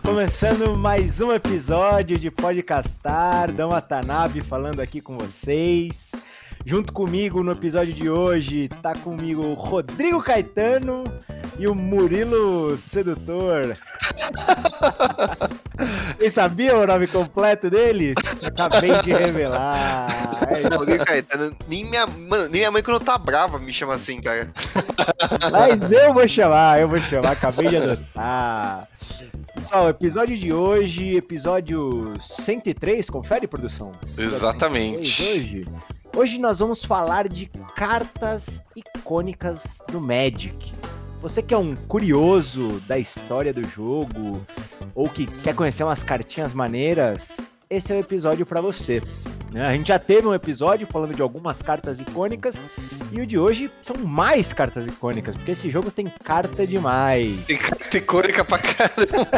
Começando mais um episódio de Podcastar. Dão Watanabe falando aqui com vocês. Junto comigo no episódio de hoje tá comigo o Rodrigo Caetano e o Murilo Sedutor. Vocês sabiam o nome completo deles? Acabei de revelar. É Rodrigo Caetano, nem minha, mano, nem minha mãe quando tá brava me chama assim, cara. Mas eu vou chamar, eu vou chamar, acabei de adotar. Pessoal, episódio de hoje, episódio 103, confere, produção? Exatamente. Hoje, hoje nós vamos falar de cartas icônicas do Magic. Você que é um curioso da história do jogo ou que quer conhecer umas cartinhas maneiras, esse é o episódio para você. Né? A gente já teve um episódio falando de algumas cartas icônicas e o de hoje são mais cartas icônicas, porque esse jogo tem carta demais. Tem carta icônica pra caramba.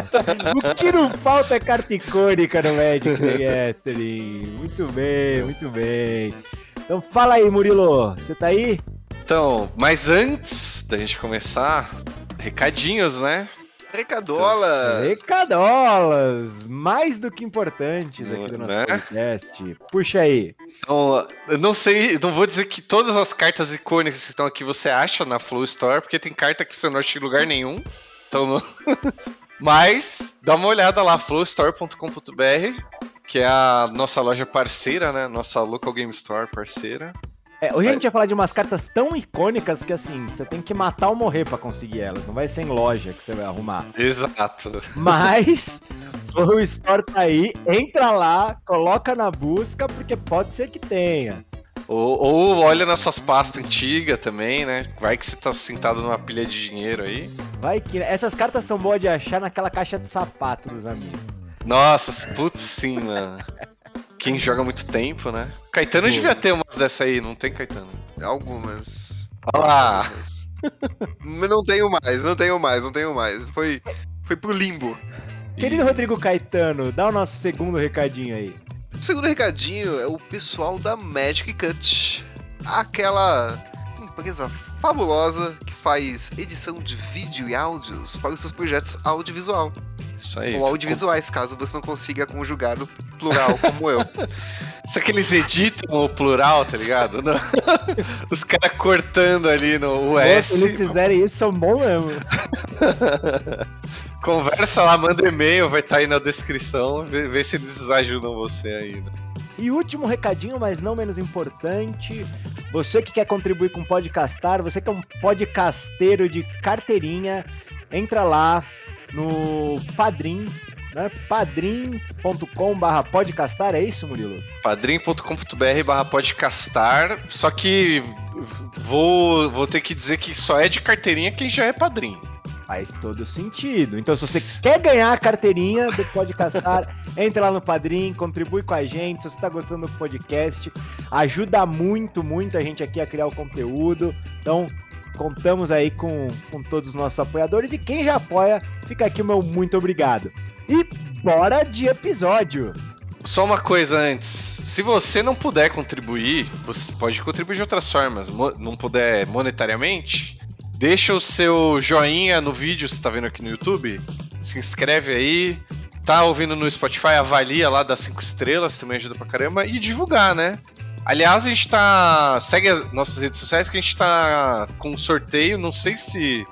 o que não falta é carta icônica no Magic the Gathering. Muito bem, muito bem. Então fala aí, Murilo, você tá aí? Então, mas antes da gente começar, recadinhos, né? Recadolas! Recadolas! Mais do que importantes aqui do nosso né? podcast. Puxa aí. Então, eu não sei, não vou dizer que todas as cartas icônicas que estão aqui você acha na Flow Store, porque tem carta que você não acha em lugar nenhum. Então, não... mas dá uma olhada lá, flowstore.com.br, que é a nossa loja parceira, né? Nossa local game store parceira. É, hoje a gente vai falar de umas cartas tão icônicas que assim, você tem que matar ou morrer para conseguir elas. Não vai ser em loja que você vai arrumar. Exato. Mas o Store tá aí, entra lá, coloca na busca, porque pode ser que tenha. Ou, ou olha nas suas pastas antigas também, né? Vai que você tá sentado numa pilha de dinheiro aí. Vai que. Essas cartas são boas de achar naquela caixa de sapato dos amigos. Nossa, putz, sim, mano. Quem joga muito tempo, né? Caetano Pô. devia ter umas dessa aí, não tem Caetano? Algumas. Olha lá! Mas não tenho mais, não tenho mais, não tenho mais. Foi, foi pro limbo. Querido Rodrigo Caetano, dá o nosso segundo recadinho aí. O segundo recadinho é o pessoal da Magic Cut. Aquela empresa fabulosa que faz edição de vídeo e áudios para os seus projetos audiovisual. Isso aí. Ou audiovisuais, caso você não consiga conjugar no plural como eu. Só que eles editam o plural, tá ligado? Os caras cortando ali no US. Se eles fizerem isso, são bons mesmo. Conversa lá, manda e-mail, vai estar tá aí na descrição. Vê, vê se eles ajudam você ainda. E último recadinho, mas não menos importante, você que quer contribuir com o Podcastar, você que é um podcasteiro de carteirinha, entra lá no Padrim, né? padrim.com barra podcastar, é isso, Murilo? padrim.com.br barra podcastar, só que vou, vou ter que dizer que só é de carteirinha quem já é padrinho. Faz todo sentido. Então, se você quer ganhar a carteirinha do Podcastar, entra lá no Padrim, contribui com a gente. Se você está gostando do podcast, ajuda muito, muito a gente aqui a criar o conteúdo. Então, contamos aí com, com todos os nossos apoiadores. E quem já apoia, fica aqui o meu muito obrigado. E bora de episódio! Só uma coisa antes. Se você não puder contribuir, você pode contribuir de outras formas. Não puder monetariamente, deixa o seu joinha no vídeo você tá vendo aqui no YouTube. Se inscreve aí. Tá ouvindo no Spotify, avalia lá, das cinco estrelas, também ajuda pra caramba. E divulgar, né? Aliás, a gente tá. Segue as nossas redes sociais que a gente tá com um sorteio. Não sei se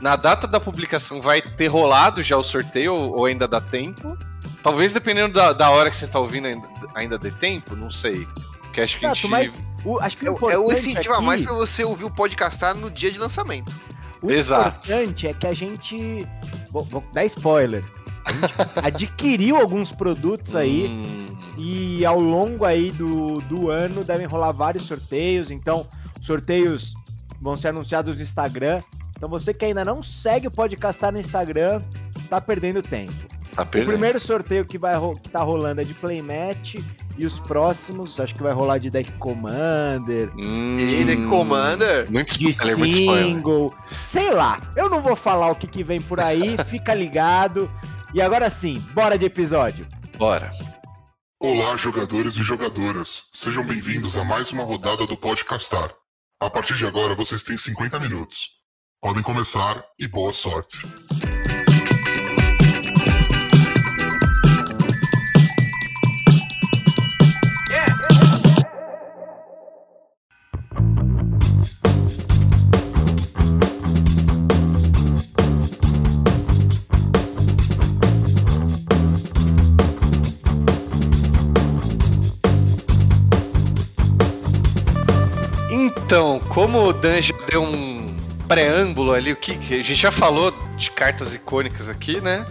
na data da publicação vai ter rolado já o sorteio ou ainda dá tempo. Talvez dependendo da, da hora que você tá ouvindo ainda, ainda dê tempo, não sei. Porque acho que a gente. Mas o, acho que o é, é o incentivo aqui... a mais pra você ouvir o podcastar no dia de lançamento. O Exato. importante é que a gente. Vou, vou dar spoiler. Adquiriu alguns produtos aí. Hum. E ao longo aí do, do ano devem rolar vários sorteios. Então, sorteios vão ser anunciados no Instagram. Então, você que ainda não segue o Podcastar no Instagram, tá perdendo tempo. Tá o primeiro sorteio que, vai, que tá rolando é de Playmatch. E os próximos, acho que vai rolar de Deck Commander. Hum, de Deck Commander? Muito de single. Sei lá. Eu não vou falar o que, que vem por aí. fica ligado. E agora sim, bora de episódio. Bora. Olá, jogadores e jogadoras. Sejam bem-vindos a mais uma rodada do Podcastar. A partir de agora, vocês têm 50 minutos. Podem começar e boa sorte. Como o Dan já deu um preâmbulo ali, o que, que a gente já falou de cartas icônicas aqui, né?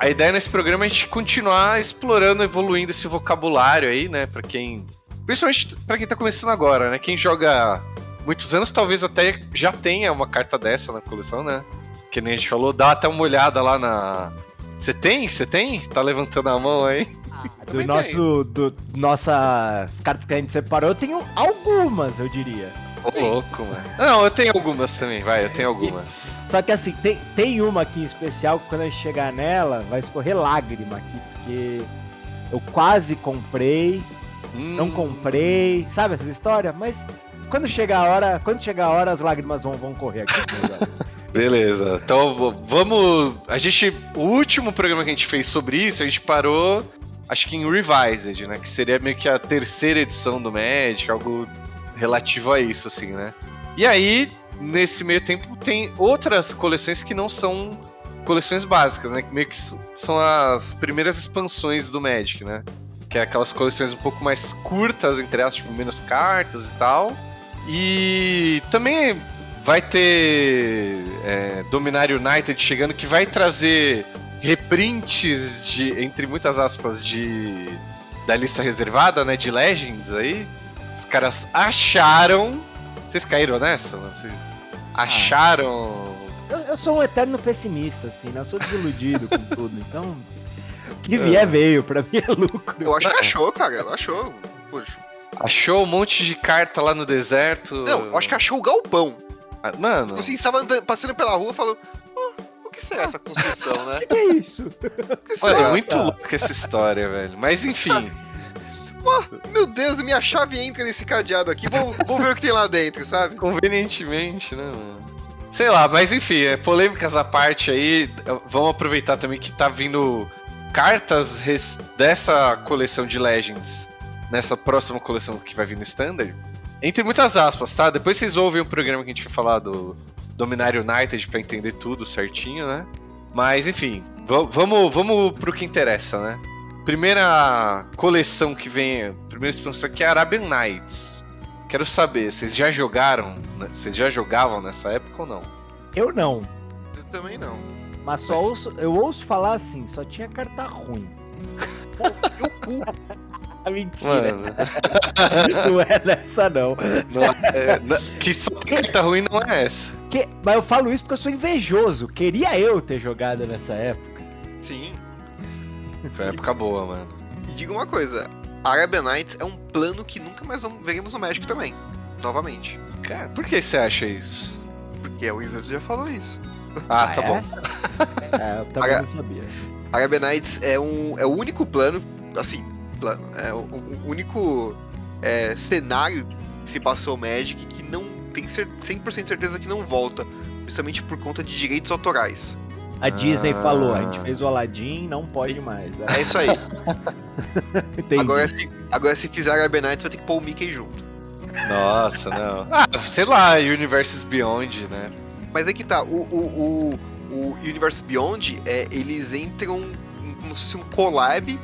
A ideia nesse programa é a gente continuar explorando, evoluindo esse vocabulário aí, né? Pra quem. Principalmente pra quem tá começando agora, né? Quem joga muitos anos, talvez até já tenha uma carta dessa na coleção, né? Que nem a gente falou, dá até uma olhada lá na. Você tem? Você tem? Tá levantando a mão aí? Do Também nosso. Do, nossas cartas que a gente separou, eu tenho algumas, eu diria. Ô, louco, mano. Não, eu tenho algumas também, vai, eu tenho algumas. Só que assim, tem, tem uma aqui em especial que quando a gente chegar nela, vai escorrer lágrima aqui, porque eu quase comprei, não Hum, comprei, sabe essa história? Mas quando chegar a hora, quando chegar a hora, as lágrimas vão, vão correr aqui. Beleza, então vamos. A gente. O último programa que a gente fez sobre isso, a gente parou, acho que em Revised, né? Que seria meio que a terceira edição do Magic, algo relativo a isso, assim, né? E aí, nesse meio tempo, tem outras coleções que não são coleções básicas, né? Que meio que são as primeiras expansões do Magic, né? Que é aquelas coleções um pouco mais curtas, entre aspas, tipo, menos cartas e tal. E também vai ter é, United chegando que vai trazer reprints de, entre muitas aspas, de da lista reservada, né? De Legends aí. Os caras acharam. Vocês caíram nessa? Vocês acharam. Eu, eu sou um eterno pessimista, assim, né? Eu sou desiludido com tudo, então. O que vier veio, pra mim é lucro. Eu acho que achou, cara. Achou. Poxa. Achou um monte de carta lá no deserto. Não, eu acho que achou o galpão. Ah, Mano. Assim, estava passando pela rua e falou: "Ah, o que será essa construção, né? Que é isso? O que Olha, é muito louca essa história, velho. Mas enfim. Meu Deus, minha chave entra nesse cadeado aqui. Vou ver o que tem lá dentro, sabe? Convenientemente, né, mano? Sei lá, mas enfim, é, polêmicas à parte aí, vamos aproveitar também que tá vindo cartas dessa coleção de Legends, nessa próxima coleção que vai vir no Standard. Entre muitas aspas, tá? Depois vocês ouvem o programa que a gente vai falar do Dominário United pra entender tudo certinho, né? Mas enfim, va- vamos, vamos pro que interessa, né? Primeira coleção que vem, primeira expansão aqui é Arabian Nights. Quero saber, vocês já jogaram? né? Vocês já jogavam nessa época ou não? Eu não. Eu também não. Mas só ouço, eu ouço falar assim, só tinha carta ruim. Eu cu. Ah, Mentira, não é dessa não. não é- não- que só carta ruim não é essa. Que- mas eu falo isso porque eu sou invejoso. Queria eu ter jogado nessa época. Sim. Foi uma época boa, mano. E diga uma coisa: Arabian Nights é um plano que nunca mais vamos, veremos no Magic também. Novamente. Cara, por que você acha isso? Porque a Wizards já falou isso. Ah, Ah, tá é? bom. É, eu também Aga- não sabia. Arabian Nights é, um, é o único plano, assim, plano, é o, o único é, cenário que se passou o Magic que não tem cer 100% certeza que não volta, justamente por conta de direitos autorais. A Disney Ah. falou, a gente fez o Aladdin, não pode mais. É isso aí. Entendi. agora, se, agora, se fizer Arabian Nights, vai ter que pôr o Mickey junto. Nossa, não. Ah, sei lá, Universes Beyond, né? Mas é que tá, o, o, o, o Universe Beyond, é, eles entram em como se fosse um collab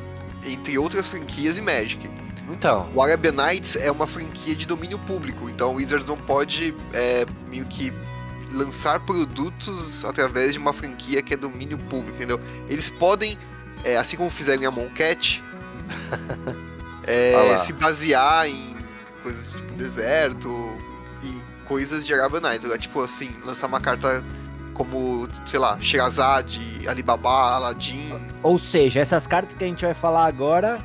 entre outras franquias e Magic. Então, O Arabian Nights é uma franquia de domínio público, então a Wizards não pode é, meio que lançar produtos através de uma franquia que é domínio público, entendeu? Eles podem, é, assim como fizeram em Amon Cat, é, se basear em coisas tipo deserto e coisas de Arabian Nights. Tipo assim, lançar uma carta como, sei lá, Sherazade, Alibaba, Aladdin. Ou seja, essas cartas que a gente vai falar agora,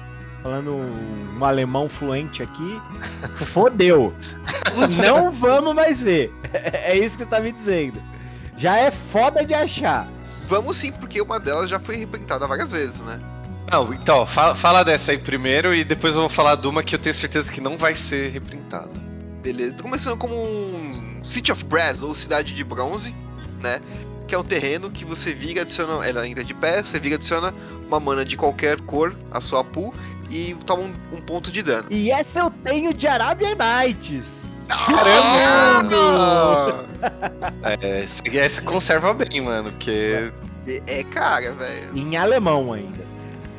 falando um, um alemão fluente aqui, fodeu. não vamos mais ver. É isso que você tá me dizendo. Já é foda de achar. Vamos sim, porque uma delas já foi reprintada várias vezes, né? não, então, fala, fala dessa aí primeiro e depois eu vou falar de uma que eu tenho certeza que não vai ser reprintada. Beleza. Tô começando como um City of Brass, ou Cidade de Bronze, né? Que é um terreno que você vira, adiciona. Ela ainda é de pé, você vira, adiciona uma mana de qualquer cor à sua pool e toma um, um ponto de dano. E essa eu tenho de Arabian Nights. Caramba! É, essa, essa conserva bem, mano, porque. É, é cara, velho. Em alemão ainda.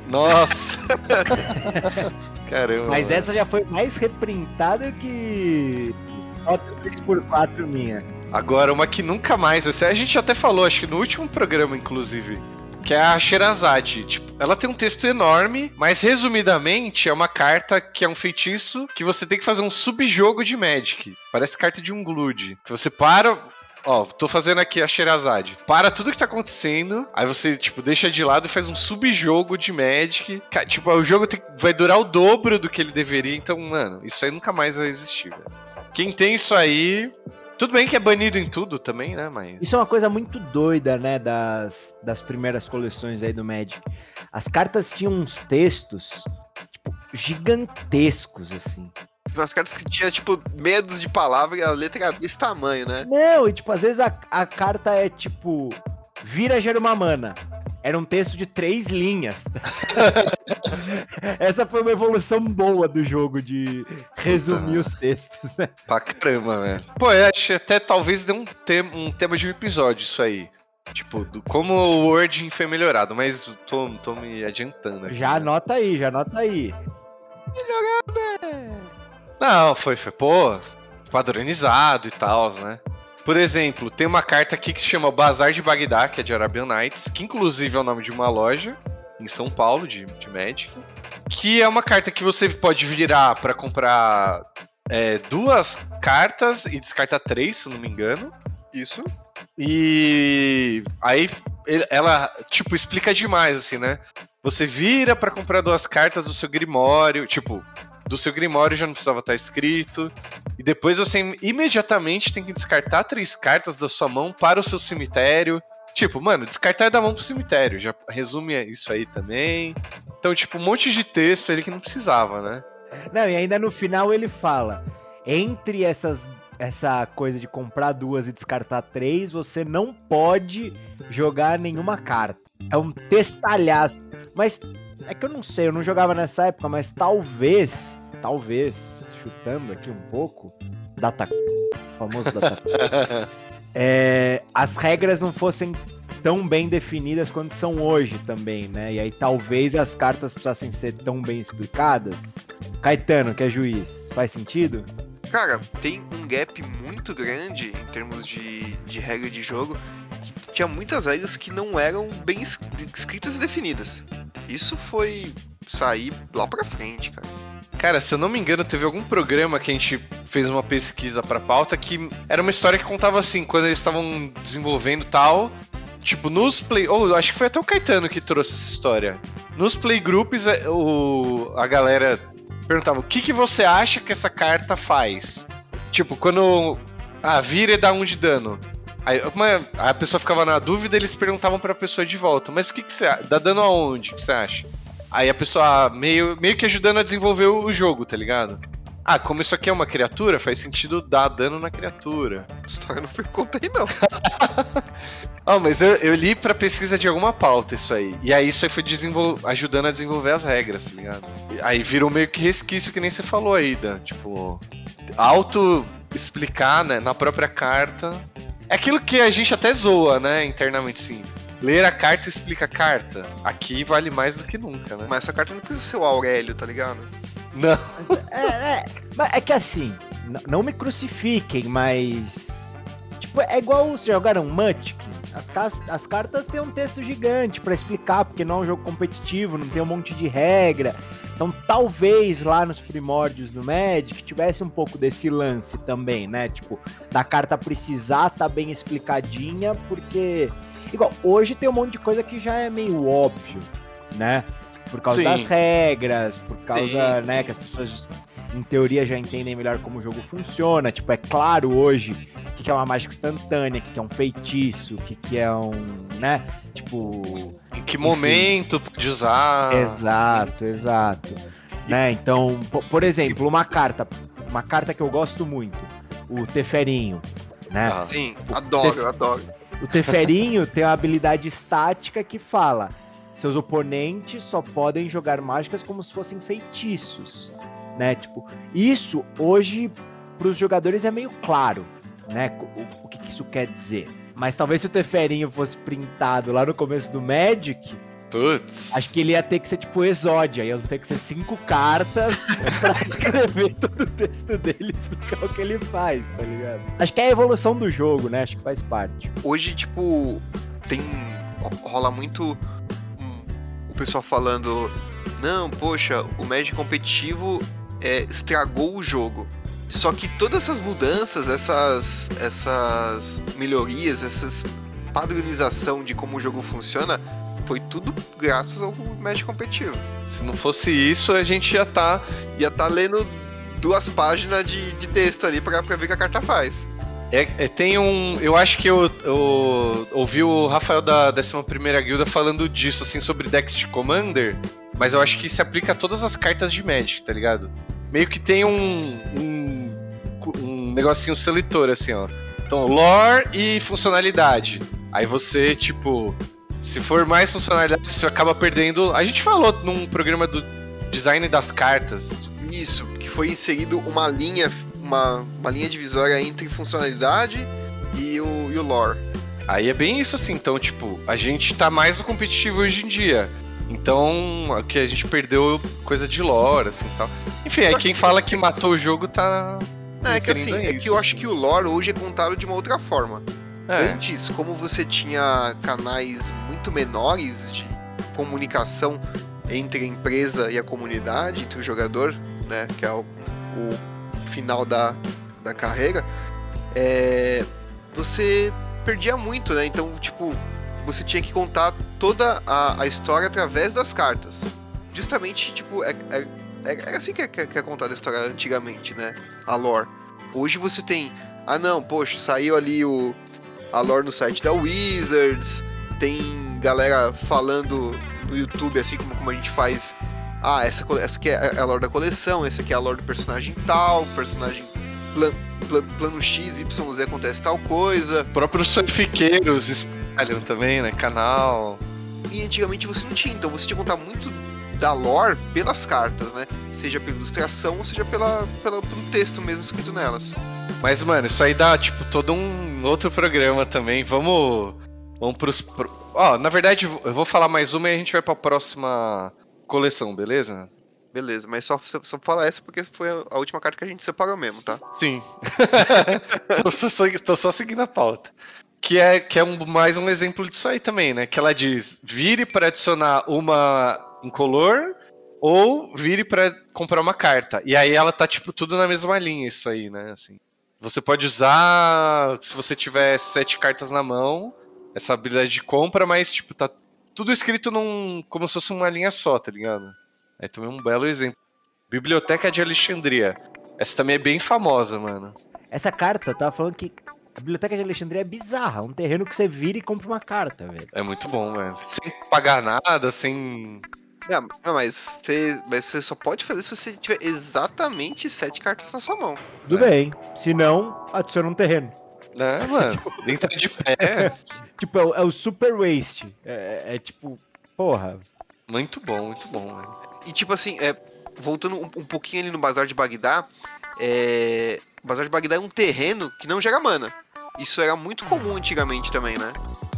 Nossa! Caramba. Mas mano. essa já foi mais reprintada que foto 3x4 minha. Agora, uma que nunca mais. A gente até falou, acho que no último programa, inclusive. Que é a Sherazade. Tipo, ela tem um texto enorme, mas resumidamente é uma carta que é um feitiço que você tem que fazer um subjogo de Magic. Parece carta de um Glood. Que você para. Ó, tô fazendo aqui a Sherazade. Para tudo que tá acontecendo, aí você, tipo, deixa de lado e faz um subjogo de Magic. Tipo, o jogo tem, vai durar o dobro do que ele deveria, então, mano, isso aí nunca mais vai existir, velho. Quem tem isso aí, tudo bem que é banido em tudo também, né? Mas. Isso é uma coisa muito doida, né? Das, das primeiras coleções aí do Magic. As cartas tinham uns textos, tipo, gigantescos, assim. Umas cartas que tinha, tipo, medos de palavra e a letra era desse tamanho, né? Não, e tipo, às vezes a, a carta é tipo. Vira gera uma mana. Era um texto de três linhas. Essa foi uma evolução boa do jogo de resumir Puta. os textos, né? Pra caramba, velho. Pô, eu acho até talvez dê um, tema, um tema de um episódio isso aí. Tipo, do, como o wording foi melhorado, mas tô, tô me adiantando aqui. Já anota aí, já anota aí. Melhorado, Não, foi, foi, pô, padronizado e tal, né? Por exemplo, tem uma carta aqui que se chama Bazar de Bagdá, que é de Arabian Nights, que inclusive é o nome de uma loja em São Paulo de, de Magic, que é uma carta que você pode virar para comprar é, duas cartas e descartar três, se não me engano. Isso. E aí ela, tipo, explica demais, assim, né? Você vira para comprar duas cartas do seu Grimório, tipo, do seu Grimório já não precisava estar escrito. E depois você imediatamente tem que descartar três cartas da sua mão para o seu cemitério. Tipo, mano, descartar da mão pro cemitério. Já resume isso aí também. Então, tipo, um monte de texto ali que não precisava, né? Não, e ainda no final ele fala: entre essas essa coisa de comprar duas e descartar três, você não pode jogar nenhuma carta. É um testalhaço. Mas é que eu não sei, eu não jogava nessa época, mas talvez, talvez, chutando aqui um pouco, data famoso data é, as regras não fossem tão bem definidas quanto são hoje também, né? E aí talvez as cartas precisassem ser tão bem explicadas. Caetano, que é juiz, faz sentido? Cara, tem um gap muito grande em termos de, de regra de jogo. Tinha muitas regras que não eram bem escritas e definidas. Isso foi sair lá pra frente, cara. Cara, se eu não me engano, teve algum programa que a gente fez uma pesquisa pra pauta que era uma história que contava assim, quando eles estavam desenvolvendo tal. Tipo, nos play. Ou oh, acho que foi até o Caetano que trouxe essa história. Nos playgroups, é, o, a galera perguntava: o que, que você acha que essa carta faz? Tipo, quando. Ah, vira e dá um de dano. Aí uma, a pessoa ficava na dúvida eles perguntavam pra pessoa de volta: mas o que, que você dá dano aonde? O que você acha? Aí a pessoa meio, meio que ajudando a desenvolver o jogo, tá ligado? Ah, como isso aqui é uma criatura, faz sentido dar dano na criatura. História não foi conta aí, não. ah, mas eu, eu, li pra pesquisa de alguma pauta isso aí. E aí isso aí foi ajudando a desenvolver as regras, tá ligado? Aí virou meio que resquício que nem você falou aí, Dan. Tipo, auto explicar, né, na própria carta. É aquilo que a gente até zoa, né, internamente, sim. Ler a carta explica a carta. Aqui vale mais do que nunca, né? Mas essa carta não precisa ser o Aurélio, tá ligado? Não. É, é, é que assim, não me crucifiquem, mas. Tipo, é igual vocês jogaram Munchkin. As, as cartas têm um texto gigante para explicar, porque não é um jogo competitivo, não tem um monte de regra. Então, talvez lá nos primórdios do Magic tivesse um pouco desse lance também, né? Tipo, da carta precisar estar tá bem explicadinha, porque. Igual, hoje tem um monte de coisa que já é meio óbvio, né? Por causa Sim. das regras, por causa, Sim. né, que as pessoas em teoria já entendem melhor como o jogo funciona. Tipo, é claro hoje o que é uma mágica instantânea, o que é um feitiço, o que é um, né? Tipo. Em que enfim. momento pode usar. Exato, exato. Né? Então, por exemplo, uma carta. Uma carta que eu gosto muito. O Teferinho. Né? Ah, sim, adoro, Tef... adoro. O Teferinho tem uma habilidade estática que fala: seus oponentes só podem jogar mágicas como se fossem feitiços né? Tipo, isso hoje para os jogadores é meio claro, né? O, o que, que, isso quer dizer. Mas talvez se o Teferinho fosse printado lá no começo do Magic, Putz. Acho que ele ia ter que ser tipo Exódia, ia ter que ser cinco cartas pra escrever todo o texto dele e explicar o que ele faz, tá ligado? Acho que é a evolução do jogo, né? Acho que faz parte. Hoje, tipo, tem. rola muito o pessoal falando. Não, poxa, o Magic competitivo é, estragou o jogo. Só que todas essas mudanças, essas, essas melhorias, essas padronização de como o jogo funciona, foi tudo graças ao Magic competitivo. Se não fosse isso, a gente ia estar. Tá... Ia tá lendo duas páginas de, de texto ali pra ver o que a carta faz. É, é, tem um. Eu acho que eu, eu ouvi o Rafael da 11 Guilda falando disso, assim, sobre decks de Commander, mas eu acho que se aplica a todas as cartas de Magic, tá ligado? Meio que tem um. um, um negocinho seletor, assim, ó. Então, lore e funcionalidade. Aí você, tipo, se for mais funcionalidade, você acaba perdendo. A gente falou num programa do design das cartas. Isso, que foi inserido uma linha, uma, uma linha divisória entre funcionalidade e o, e o lore. Aí é bem isso assim, então, tipo, a gente tá mais no competitivo hoje em dia. Então, o que a gente perdeu coisa de lore, assim tal. Enfim, aí quem fala que matou o jogo tá. Não, é que assim, é que eu acho assim. que o lore hoje é contado de uma outra forma. É. Antes, como você tinha canais muito menores de comunicação entre a empresa e a comunidade, entre o jogador, né, que é o, o final da, da carreira, é, você perdia muito, né? Então, tipo, você tinha que contar toda a, a história através das cartas. Justamente, tipo, é, é, é, é assim que é, que é contada a história antigamente, né? A lore. Hoje você tem, ah não, poxa, saiu ali o, a lore no site da Wizards, tem galera falando no YouTube, assim como, como a gente faz. Ah, essa, essa aqui é a lore da coleção, essa aqui é a lore do personagem tal, personagem plan, plan, plano X, Y, Z acontece tal coisa. Próprios surfiqueiros espalham também, né? Canal. E antigamente você não tinha, então você tinha que contar muito da lore pelas cartas, né? Seja pela ilustração, ou seja pela, pela, pelo texto mesmo escrito nelas. Mas, mano, isso aí dá, tipo, todo um outro programa também. Vamos. Vamos pros. Pro... Ó, na verdade, eu vou falar mais uma e a gente vai pra próxima coleção, beleza? Beleza, mas só, só falar essa porque foi a última carta que a gente separou mesmo, tá? Sim. tô, só, tô só seguindo a pauta. Que é, que é um, mais um exemplo disso aí também, né? Que ela diz: vire para adicionar uma incolor ou vire para comprar uma carta. E aí ela tá, tipo, tudo na mesma linha, isso aí, né? Assim. Você pode usar, se você tiver sete cartas na mão, essa habilidade de compra, mas, tipo, tá tudo escrito num. como se fosse uma linha só, tá ligado? Aí também um belo exemplo. Biblioteca de Alexandria. Essa também é bem famosa, mano. Essa carta, eu tava falando que a Biblioteca de Alexandria é bizarra. Um terreno que você vira e compra uma carta, velho. É muito bom, velho. Sem pagar nada, sem. Não, mas você, mas você só pode fazer se você tiver exatamente sete cartas na sua mão. Tudo é. bem. Se não, adiciona um terreno. É, mano. tipo, entra de pé. tipo, é o, é o, super waste. É, é, tipo, porra. Muito bom, muito bom, velho. E tipo assim, é, voltando um, um, pouquinho ali no Bazar de Bagdá, é, o Bazar de Bagdá é um terreno que não gera mana. Isso era muito comum antigamente também, né?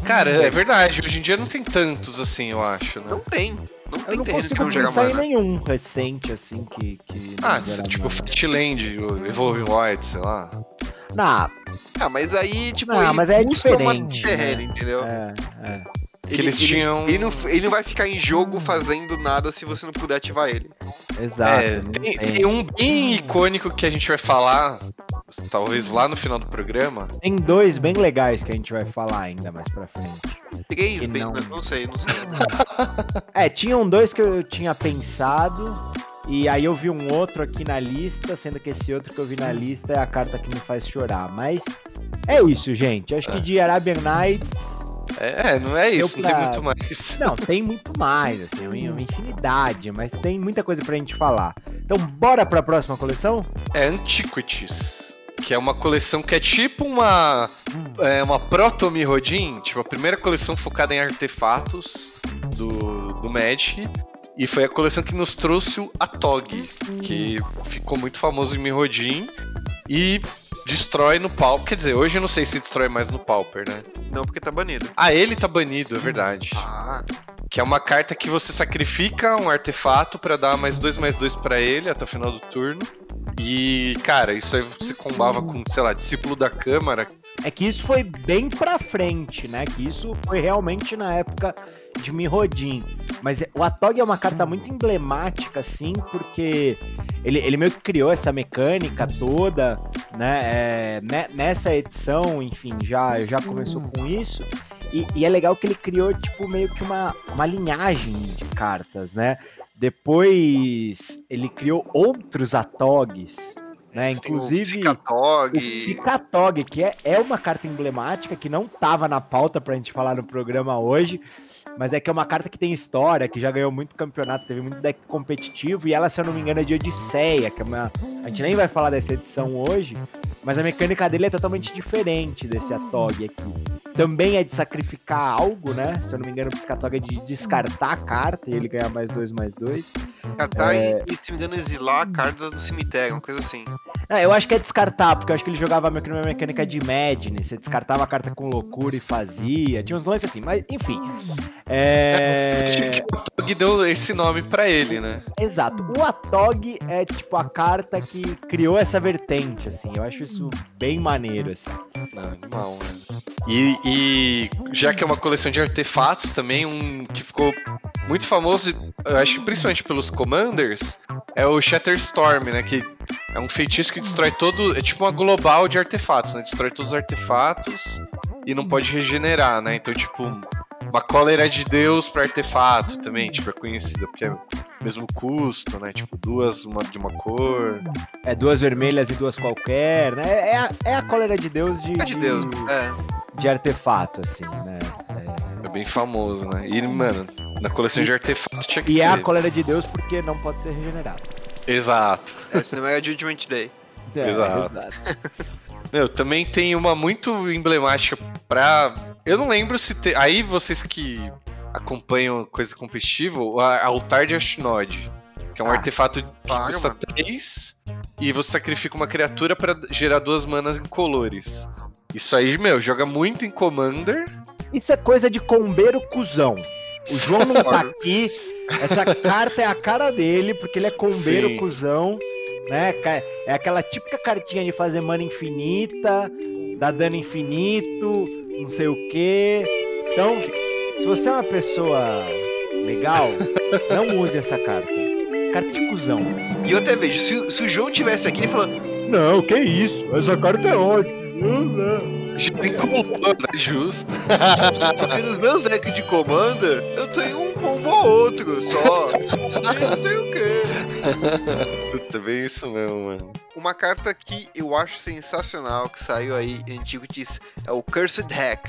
Cara, é verdade. Hoje em dia não tem tantos assim, eu acho, né? Não tem. Não tem eu não terreno que não gera mana. nenhum recente, assim, que. que ah, tipo Fatland, Evolving White, sei lá. Não. Ah, mas aí, tipo. Não, mas é diferente. Terreno, né? entendeu? É, é. Que ele, eles tinham. Ele, ele, não, ele não vai ficar em jogo fazendo nada se você não puder ativar ele. Exato. É, tem, tem, um bem icônico que a gente vai falar, talvez lá no final do programa. Tem dois bem legais que a gente vai falar ainda mais pra frente. Três, bem, não... não sei, não sei. é, tinham dois que eu tinha pensado. E aí eu vi um outro aqui na lista, sendo que esse outro que eu vi na lista é a carta que me faz chorar. Mas é isso, gente. Acho que é. de Arabian Nights é, não é isso, pra... não tem muito mais. Não, tem muito mais, assim, uma infinidade, mas tem muita coisa pra gente falar. Então, bora pra próxima coleção? É Antiquities. Que é uma coleção que é tipo uma. É uma proto-Mirrodin, tipo a primeira coleção focada em artefatos do, do Magic. E foi a coleção que nos trouxe o Atog, que ficou muito famoso em Mirrodin. E destrói no Pauper. Quer dizer, hoje eu não sei se destrói mais no Pauper, né? Não, porque tá banido. Ah, ele tá banido, é verdade. Ah. Que é uma carta que você sacrifica um artefato para dar mais dois mais dois para ele até o final do turno. E, cara, isso aí você combava com, sei lá, discípulo da Câmara. É que isso foi bem pra frente, né? Que isso foi realmente na época de Mirrodin. Mas o Atog é uma carta muito emblemática, assim, porque ele, ele meio que criou essa mecânica toda, né? É, nessa edição, enfim, já, já começou com isso. E, e, é legal que ele criou, tipo, meio que uma, uma linhagem de cartas, né? Depois ele criou outros atogs, né? Inclusive o Psicatog. que é, é uma carta emblemática que não estava na pauta para a gente falar no programa hoje, mas é que é uma carta que tem história, que já ganhou muito campeonato, teve muito deck competitivo, e ela, se eu não me engano, é de Odisseia, que é uma. A gente nem vai falar dessa edição hoje, mas a mecânica dele é totalmente diferente desse Atog aqui. Também é de sacrificar algo, né? Se eu não me engano, o Piscatog é de descartar a carta e ele ganhar mais dois, mais dois. Descartar é... e, se me engano, exilar a carta do cemitério, uma coisa assim. É, eu acho que é descartar, porque eu acho que ele jogava meio que numa mecânica de Madness. Você descartava a carta com loucura e fazia. Tinha uns lances assim, mas enfim. É. O Atog deu esse nome para ele, né? Exato. O Atog é tipo a carta que criou essa vertente, assim. Eu acho isso bem maneiro, assim. Não, animal, né? E, e, já que é uma coleção de artefatos também, um que ficou muito famoso, eu acho que principalmente pelos Commanders, é o Shatterstorm, né? Que é um feitiço que destrói todo. É tipo uma global de artefatos, né? Destrói todos os artefatos e não pode regenerar, né? Então, tipo, uma cólera de Deus para artefato também, tipo, é conhecida porque é mesmo custo, né? Tipo, duas uma de uma cor. É, duas vermelhas e duas qualquer, né? É a, é a cólera de Deus de. É de Deus, é. De artefato, assim, né? É... é bem famoso, né? E, mano, na coleção de artefato tinha que. E ter. é a cólera de Deus porque não pode ser regenerado. Exato. É, senão é a Judgment Day. É, exato. exato. Meu, também tem uma muito emblemática pra. Eu não lembro se tem. Aí vocês que acompanham coisa competitiva, o Altar de Ashnod. Que é um ah, artefato que paga, custa 3 e você sacrifica uma criatura para gerar duas manas incolores. Isso aí, meu, joga muito em Commander. Isso é coisa de combeiro cuzão. O João não tá aqui. Essa carta é a cara dele, porque ele é combeiro Sim. cuzão né? É aquela típica cartinha de fazer mana infinita, dar dano infinito, não sei o quê. Então, se você é uma pessoa legal, não use essa carta. Carta de cuzão. E eu até vejo, se, se o João tivesse aqui, ele falando: Não, que isso, essa carta é ótima. É justo. Porque nos meus decks de Commander, eu tenho um combo ou outro só. E não sei o quê. Puta, bem isso mesmo, mano. Uma carta que eu acho sensacional, que saiu aí em Antiquities, é o Cursed Hack.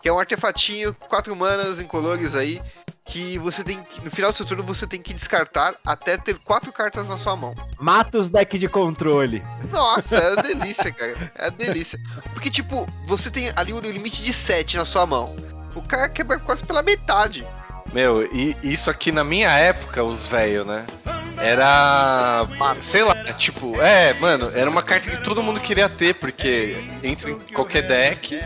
Que é um artefatinho, quatro manas incolores aí, que você tem que, no final do seu turno você tem que descartar até ter quatro cartas na sua mão. Mata os deck de controle. Nossa, é uma delícia, cara. É uma delícia. Porque, tipo, você tem ali o limite de sete na sua mão. O cara quebra quase pela metade. Meu, e isso aqui na minha época, os velhos, né? Era. Sei lá, tipo, é, mano, era uma carta que todo mundo queria ter, porque entra em qualquer deck.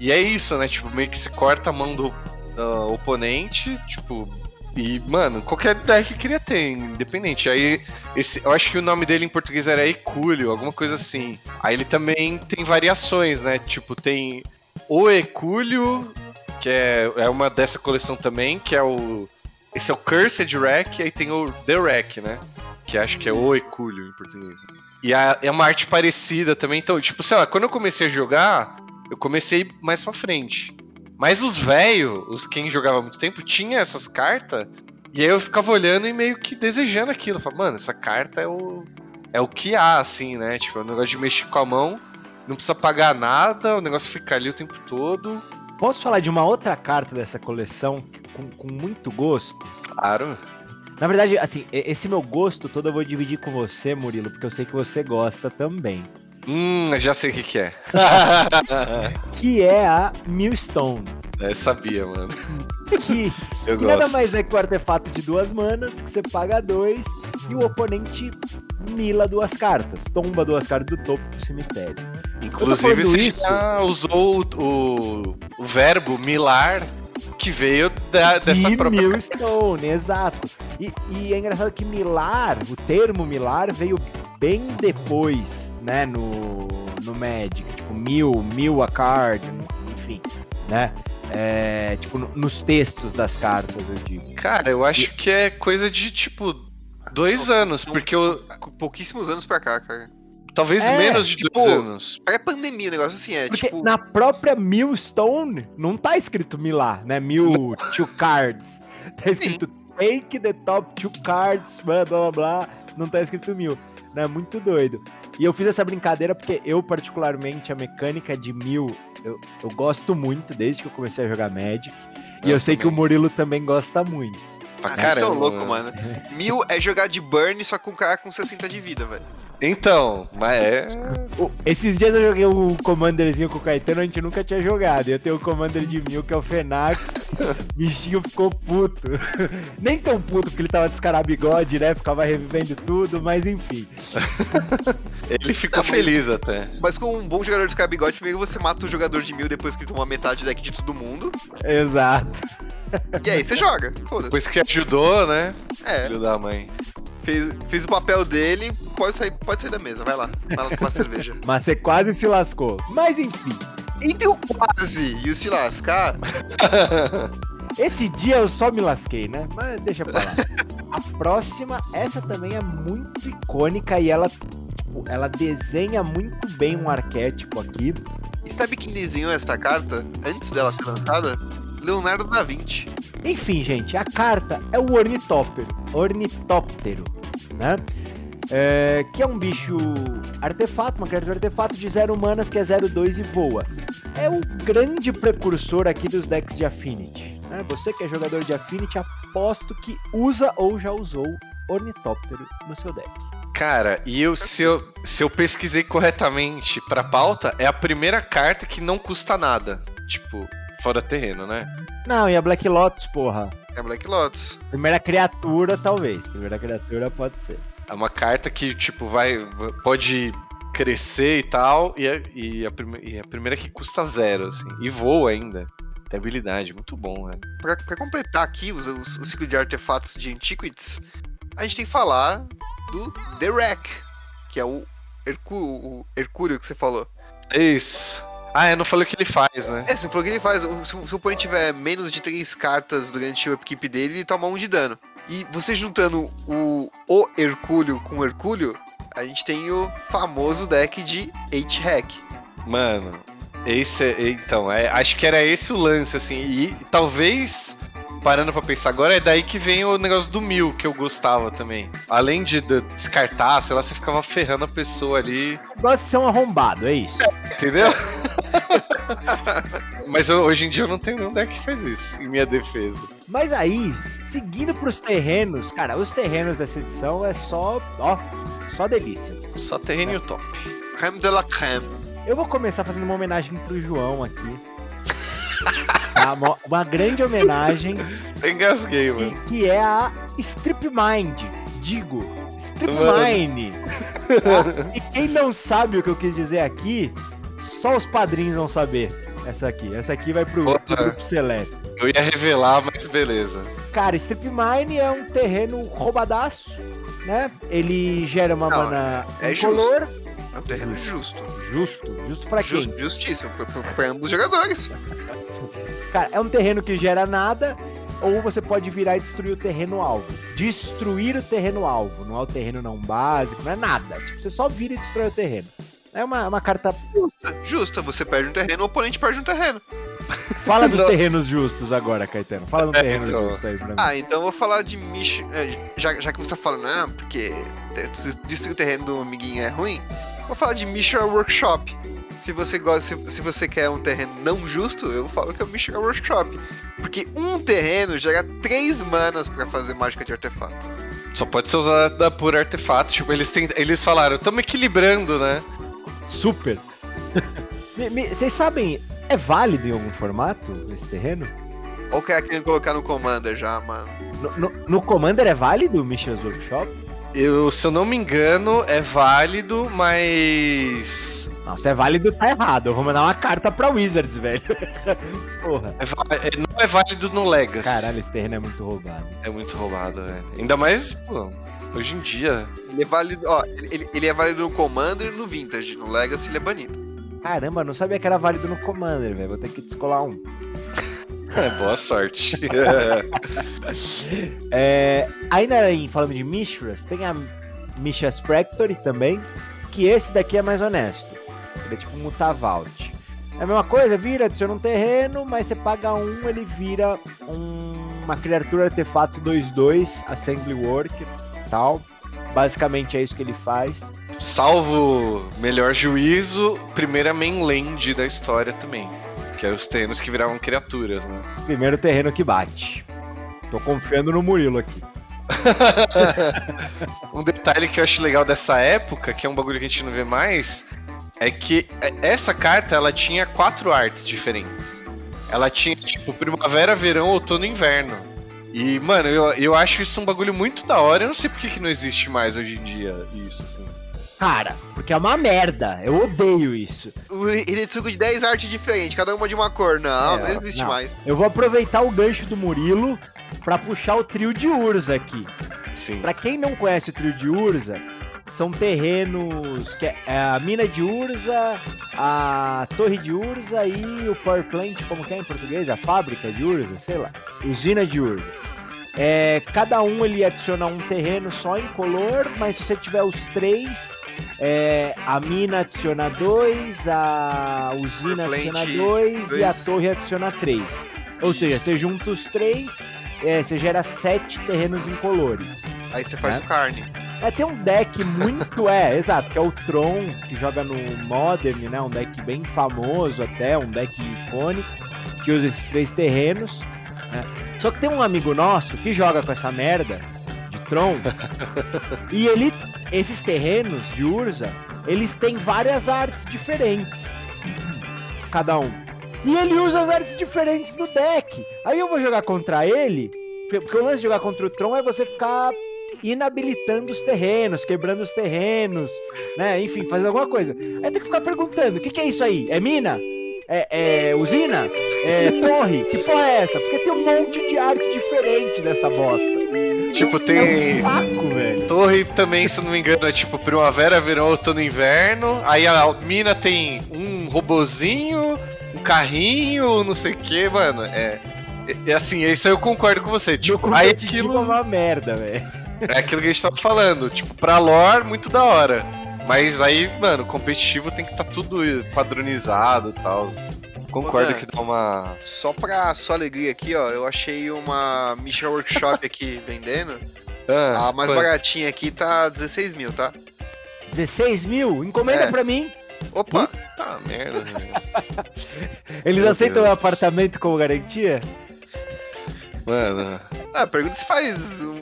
E é isso, né? Tipo, meio que se corta a mão do, do oponente, tipo. E, mano, qualquer deck queria ter, independente. Aí, esse, eu acho que o nome dele em português era Ecúlio, alguma coisa assim. Aí ele também tem variações, né? Tipo, tem o Ecúlio, que é, é uma dessa coleção também, que é o esse é o Cursed Rack, aí tem o The Rack, né? Que acho que é o Ecúlio em português. E a, é uma arte parecida também. Então, tipo, sei lá, quando eu comecei a jogar, eu comecei mais pra frente. Mas os velhos, os quem jogava há muito tempo, tinha essas cartas. E aí eu ficava olhando e meio que desejando aquilo. Eu falava, mano, essa carta é o. É o que há, assim, né? Tipo, é um negócio de mexer com a mão, não precisa pagar nada, o negócio fica ali o tempo todo. Posso falar de uma outra carta dessa coleção com, com muito gosto? Claro. Na verdade, assim, esse meu gosto todo eu vou dividir com você, Murilo, porque eu sei que você gosta também. Hum, já sei o que, que é. que é a Millstone. É, sabia, mano. Que, que nada mais é que o artefato de duas manas, que você paga dois, e o oponente mila duas cartas, tomba duas cartas do topo do cemitério. Inclusive, você isso... já usou o, o, verbo milar que veio da, dessa de própria. Millstone, exato. E, e é engraçado que Milar, o termo Milar veio bem depois, né, no, no Magic. Tipo, mil, mil a card, enfim, né? É, tipo, no- nos textos das cartas, eu digo. Cara, eu acho que é coisa de tipo dois anos, porque eu. Pouquíssimos anos pra cá, cara. Talvez É, menos de tipo, dois anos. Pré-pandemia, o negócio assim é, Porque tipo. na própria Millstone não tá escrito Milar, né? Mil two cards. Tá escrito take the top two cards, blá blá blá. Não tá escrito mil. Né? Muito doido. E eu fiz essa brincadeira porque eu, particularmente, a mecânica de mil, eu, eu gosto muito desde que eu comecei a jogar Magic. E Eu eu sei que o. Murilo também gosta muito. Pra Ah, vocês são caramba. loucos, mano. Mil é jogar de burn só com um cara com 60 de vida, velho. Então, mas é. Esses dias eu joguei o Commanderzinho com o Caetano, a gente nunca tinha jogado. Eu tenho o Commander de mil, que é o Fenax. Bichinho ficou puto. Nem tão puto, porque ele tava descarado bigode, né? Ficava revivendo tudo, mas enfim. Ele ficou Não, mas- feliz até. Mas com um bom jogador de cabigode, primeiro você mata o jogador de mil depois que ele toma metade do deck de todo mundo. Exato. E aí você joga. Foda-se. Depois que ajudou, né? É, Filho da mãe. Fez, o papel dele, pode sair, pode sair da mesa, vai lá. Vai lá tomar cerveja. Mas você quase se lascou. Mas enfim. Entre o quase e o se lascar, Esse dia eu só me lasquei, né? Mas deixa pra lá. A próxima, essa também é muito icônica e ela, tipo, ela desenha muito bem um arquétipo aqui. e sabe quem desenhou essa carta antes dela ser lançada? Leonardo da Vinci. Enfim, gente, a carta é o ornitóptero, ornitóptero, né? É, que é um bicho artefato, uma criatura artefato de zero humanas que é 0,2 e voa. É o grande precursor aqui dos decks de Affinity. Né? Você que é jogador de Affinity, aposto que usa ou já usou ornitóptero no seu deck. Cara, e eu se, eu se eu pesquisei corretamente pra pauta, é a primeira carta que não custa nada. Tipo, fora terreno, né? Não, e a Black Lotus, porra. É Black Lotus. Primeira criatura, talvez. Primeira criatura pode ser. É uma carta que, tipo, vai. pode crescer e tal. E a, e a, prime- e a primeira que custa zero, assim. E voa ainda. Tem habilidade, muito bom, velho. Pra, pra completar aqui os- os- o ciclo de artefatos de Antiquities, a gente tem que falar do The Wreck, que é o, Hercú o Hercúleo que você falou. Isso. Ah, eu não falei o que ele faz, né? É, você falou que ele faz. o- Se, se o oponente tiver menos de três cartas durante o upkeep dele, ele toma um de dano. E você juntando o, o Hercúleo com o Hercúleo, a gente tem o famoso deck de H-Hack. Mano, esse é, então, é, acho que era esse o lance, assim, e talvez, parando pra pensar agora, é daí que vem o negócio do mil, que eu gostava também. Além de, de descartar, sei lá, você ficava ferrando a pessoa ali, Gosta de ser um arrombado, é isso. entendeu? Mas eu- hoje em dia eu não tenho nenhum deck que faz isso, em minha defesa. Mas aí, seguindo pros terrenos, cara, os terrenos dessa edição é só, ó, só delícia. Só terreno e o top. Creme de la creme. Eu vou começar fazendo uma homenagem pro João aqui. Tá? Uma, uma grande homenagem, engasguei, mano. que é a Strip Mind. Digo, Strip Mano. Mine. Tá? E quem não sabe o que eu quis dizer aqui, só os padrinhos vão saber. Essa aqui. Essa aqui vai pro, pro grupo seleto. Eu ia revelar, mas beleza. Cara, Strip Mine é um terreno roubadaço, né? Ele gera uma Não, mana é incolor. É um terreno justo. Justo. Justo pra quem? Just, justíssimo. Pra, pra, pra ambos os jogadores. Cara, é um terreno que gera nada, ou você pode virar e destruir o terreno alvo. Destruir o terreno alvo. Não é o terreno não básico, não é nada. Tipo, você só vira e destrói o terreno. É uma, uma carta. Justa, você perde um terreno, o oponente perde um terreno. Fala dos terrenos justos agora, Caetano. Fala do É, terreno então. justo aí pra mim. Ah, então eu vou falar de Mish. é, Já, já que você tá falando, ah, porque destruir o terreno do amiguinho é ruim, vou falar de Mishra Workshop. Se você gosta, se, se você quer um terreno não justo, eu falo que é o Mishra Workshop. Porque um terreno gera três manas pra fazer mágica de artefato. Só pode ser usada por artefato. Tipo, eles, tem, eles falaram, estamos equilibrando, né? Super. Vocês sabem, é válido em algum formato esse terreno? Ou que é querendo colocar no Commander já, mano. No, no- no Commander é válido o Mishra's Workshop? Eu, se eu não me engano, é válido, mas Não, se é válido, tá errado. Eu vou mandar uma carta pra Wizards, velho. Porra. É é- não é válido no Legacy. Caralho, esse terreno é muito roubado. É muito roubado, velho. Ainda mais, pô, hoje em dia. Ele é válido, ó, ele, ele é válido no Commander e no Vintage. No Legacy ele é banido. Caramba, não sabia que era válido no Commander, velho. Vou ter que descolar um. É, boa sorte. É, ainda em, falando de Mishras, tem a Mishras Factory também, que esse daqui é mais honesto. Ele é tipo um Mutavault. É a mesma coisa, vira, adiciona um terreno, mas você paga um, ele vira um- uma criatura artefato 2-2, Assembly Work tal. Basicamente é isso que ele faz. Salvo melhor juízo, primeira mainland da história também. Que é os terrenos que viravam criaturas, né? Primeiro terreno que bate. Tô confiando no Murilo aqui. Um detalhe que eu acho legal dessa época, que é um bagulho que a gente não vê mais, é que essa carta ela tinha quatro artes diferentes. Ela tinha, tipo, primavera, verão, outono e inverno. E, mano, eu, eu acho isso um bagulho muito da hora. Eu não sei por que, que não existe mais hoje em dia isso, assim. Cara, porque é uma merda. Eu odeio isso. Ele é de suco de 10 artes diferentes, cada uma de uma cor. Não, É, não existe não. mais. Eu vou aproveitar o gancho do Murilo pra puxar o trio de Urza aqui. Sim. Pra quem não conhece o trio de Urza, são terrenos que é é a mina de Urza, a torre de Urza e o power plant, como que é em português? A fábrica de Urza, sei lá, usina de Urza. É, cada um ele adiciona um terreno só em color, mas se você tiver os três, é, a mina adiciona dois, a usina adiciona plant, dois e a dois. torre adiciona três. Ou seja, você junta os três, é, você gera sete terrenos incolores. Aí você faz É. o carne. É, tem um deck muito, é, exato, que é o Tron, que joga no Modern, né? Um deck bem famoso até, um deck icônico, que usa esses três terrenos. né? Só que tem um amigo nosso que joga com essa merda de Tron, e ele, esses terrenos de Urza, eles têm várias artes diferentes, cada um. E ele usa as artes diferentes do deck. Aí eu vou jogar contra ele, porque o lance de jogar contra o Tron é você ficar inabilitando os terrenos, quebrando os terrenos, né? Enfim, fazer alguma coisa. Aí tem que ficar perguntando: o que, que é isso aí? É mina? É, é usina? É torre? Que porra é essa? Porque tem um monte de arte diferente dessa bosta. Tipo, É um tem. saco, velho. Torre também, se não me engano, é tipo primavera, verão, outono inverno. Aí a mina tem um robozinho, um carrinho, não sei o que, mano. É. É assim, isso aí eu concordo com você. Tipo, aí competitivo é aquilo. uma merda, velho. É aquilo que a gente tava falando. Tipo, pra lore, muito da hora. Mas aí, mano, competitivo tem que estar tudo padronizado e tal. Concordo Ô, que dá uma. Só pra sua alegria aqui, ó, eu achei uma Misha Workshop aqui vendendo. Ah, A mais quanto? baratinha aqui tá 16 mil, tá? 16 mil? Encomenda É. pra mim. Opa, Tá merda, velho. Eles Meu aceitam o Deus. apartamento como garantia? Mano, ah, pergunta se faz um,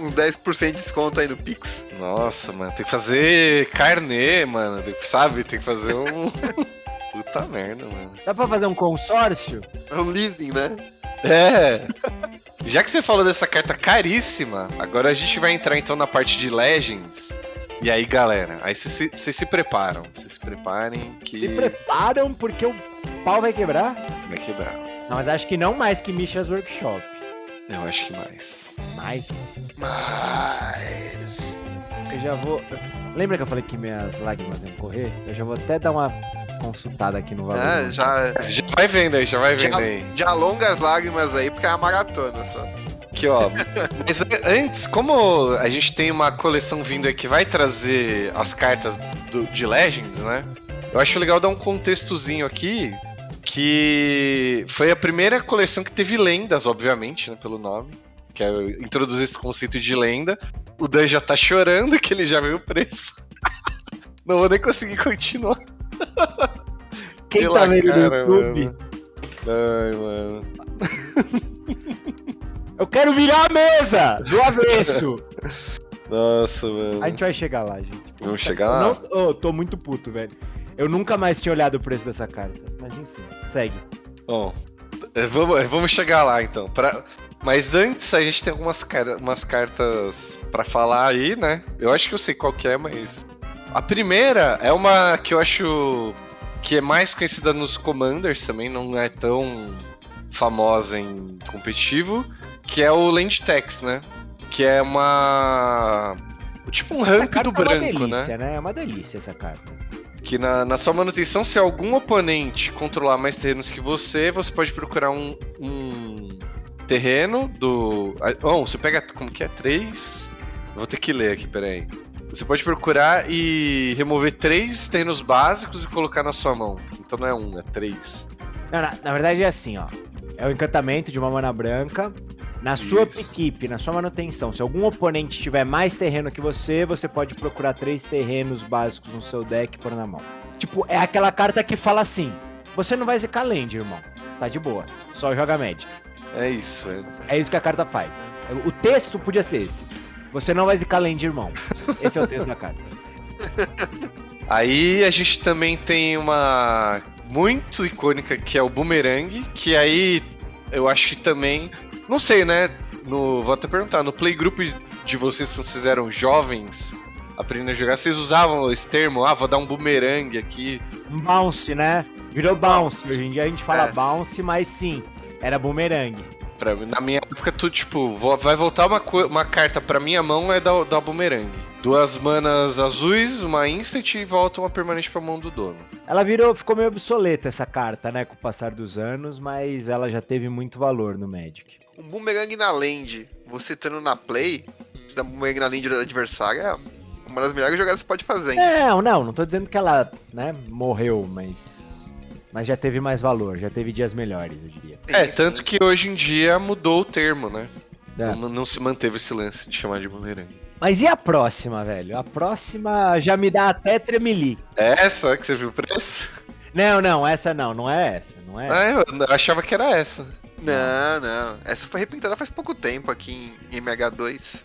uns 10% de desconto aí no Pix. nossa, mano, tem que fazer carnê, mano. Tem que- sabe? Tem que fazer um. Puta merda, mano. Dá pra fazer um consórcio? É um leasing, né? É. Já que você falou dessa carta caríssima, agora a gente vai entrar então na parte de Legends. E aí, galera, aí vocês se, se preparam. Vocês se preparem que Se preparam porque o pau vai quebrar? vai quebrar. Não, mas acho que não mais que Misha's Workshop. Eu acho que mais. Mais. Mas. Eu já vou. Lembra que eu falei que minhas lágrimas iam correr? Eu já vou até dar uma consultada aqui no valor. É, já, Já vai vendo aí, já vai vendo já, aí. já alonga as lágrimas aí, porque é uma maratona só. Aqui, ó. Mas antes, como a gente tem uma coleção vindo aí que vai trazer as cartas do- de Legends, né? Eu acho legal dar um contextozinho aqui. Que foi a primeira coleção que teve lendas, obviamente, né? Pelo nome. Que é introduzir esse conceito de lenda. O Dan já tá chorando que ele já viu o preço. Não vou nem conseguir continuar. Quem Pela tá vendo no YouTube? Ai, mano. Eu quero virar a mesa! Do avesso! Nossa, mano. a gente vai chegar lá, gente. Vamos chegar lá? Não, oh, tô muito puto, velho. Eu nunca mais tinha olhado o preço dessa carta. Mas enfim, segue. Bom, é, vamos, é, vamos chegar lá então. Pra- Mas antes a gente tem algumas car- umas cartas pra falar aí, né? Eu acho que eu sei qual que é, mas A primeira é uma que eu acho que é mais conhecida nos Commanders também, não é tão famosa em competitivo, que é o Land Tex, né? Que é uma. Tipo um ramp do branco, é uma delícia, né? né? É uma delícia essa carta. Que na, na sua manutenção, se algum oponente controlar mais terrenos que você, você pode procurar um, um terreno do. Bom, você pega. Como que é? Três. Vou ter que ler aqui, peraí. Você pode procurar e remover três terrenos básicos e colocar na sua mão. Então não é um, é três. Não, na, na verdade é assim, ó. É o encantamento de uma mana branca. Na sua equipe, na sua manutenção, se algum oponente tiver mais terreno que você, você pode procurar três terrenos básicos no seu deck e pôr na mão. Tipo, é aquela carta que fala assim: você não vai zicar land, irmão. Tá de boa. Só joga Magic. É isso, é. É isso que a carta faz. O texto podia ser esse. Você não vai zicar land, irmão. Esse é o texto da carta. Aí a gente também tem uma muito icônica que é o Boomerang, que aí eu acho que também. Não sei, né? No, vou até perguntar, no playgroup de vocês que vocês eram jovens, aprendendo a jogar, vocês usavam esse termo, ah, vou dar um boomerang aqui. Um bounce, né? Virou bounce. Hoje em dia a gente fala é. bounce, mas sim, era boomerang. Pra, na minha época, tu, tipo, vai voltar uma, uma carta pra minha mão é da, da boomerang. Duas manas azuis, uma instant e volta uma permanente pra mão do dono. Ela virou, ficou meio obsoleta essa carta, né, com o passar dos anos, mas ela já teve muito valor no Magic. Um boomerang na land, você estando na play, você dá um boomerang na land do adversário, é uma das melhores jogadas que você pode fazer. Hein? Não, não, não tô dizendo que ela, né, morreu, mas mas já teve mais valor, já teve dias melhores, eu diria. É, tanto que hoje em dia mudou o termo, né? É. Não, não, se manteve esse lance de chamar de boomerang. Mas e a próxima, velho? A próxima já me dá até tremeli. É essa que você viu o preço? Não, não, essa não, não é essa, não é. Ah, eu achava que era essa. Não, não. Essa foi repintada faz pouco tempo aqui em, em Mega 2.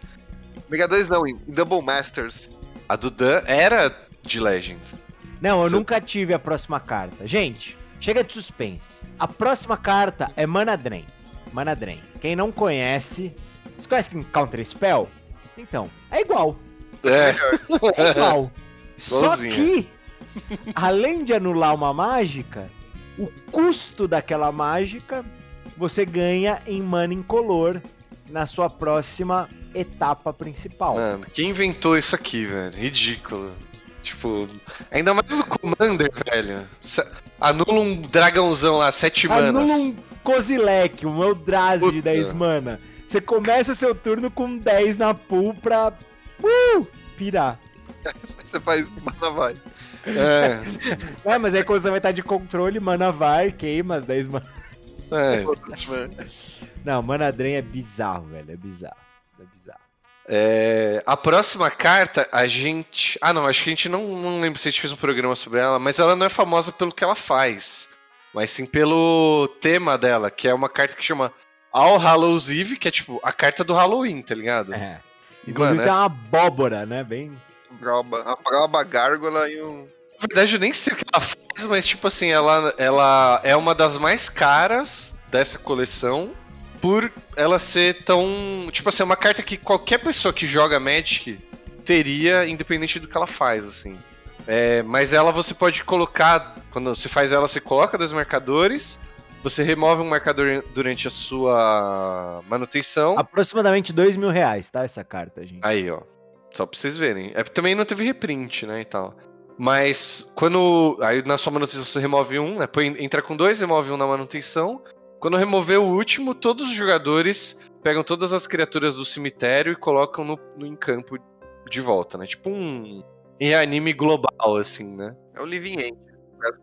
Mega 2 não, em Double Masters. A do Dan era de Legends. Não, eu Você... nunca tive a próxima carta. Gente, Chega de suspense. A próxima carta é Mana Drain. Mana Drain. Quem não conhece. Você conhece Counter Spell? Então, é igual. É. É igual. Só que, além de anular uma mágica, o custo daquela mágica você ganha em mana incolor na sua próxima etapa principal. Mano, quem inventou isso aqui, velho? Ridículo. Tipo, ainda mais o Commander, velho. Anula um dragãozão lá, sete manas. Anula um Kozilek, um Eldrazi de 10 mana. Você começa o seu turno com 10 na pool pra uh, pirar. Você faz mana vai. É. é, mas aí quando você vai estar de controle, mana vai, queima as 10 mana. É. Não, Mana Drain é bizarro, velho. É bizarro. É bizarro. É, a próxima carta, a gente. Ah, não, acho que a gente não, não lembra se a gente fez um programa sobre ela, mas ela não é famosa pelo que ela faz, mas sim pelo tema dela, que é uma carta que chama All Hallows Eve, que é tipo a carta do Halloween, tá ligado? É. Inclusive Mano, tem uma abóbora, né? Bem. A proba gárgula e um. Na verdade, eu nem sei o que ela faz, mas tipo assim, ela, ela é uma das mais caras dessa coleção por ela ser tão. Tipo assim, é uma carta que qualquer pessoa que joga Magic teria, independente do que ela faz, assim. É, mas ela você pode colocar. Quando você faz ela, você coloca dois marcadores. Você remove um marcador durante a sua manutenção. Aproximadamente dois mil reais, tá? Essa carta, gente. Aí, ó. Só pra vocês verem. É, também não teve reprint, né? E tal. Mas quando. Aí na sua manutenção você remove um, né? Põe, entra com dois, remove um na manutenção. Quando remover o último, todos os jogadores pegam todas as criaturas do cemitério e colocam no, no em campo de volta, né? Tipo um reanime global, assim, né? É o Living End,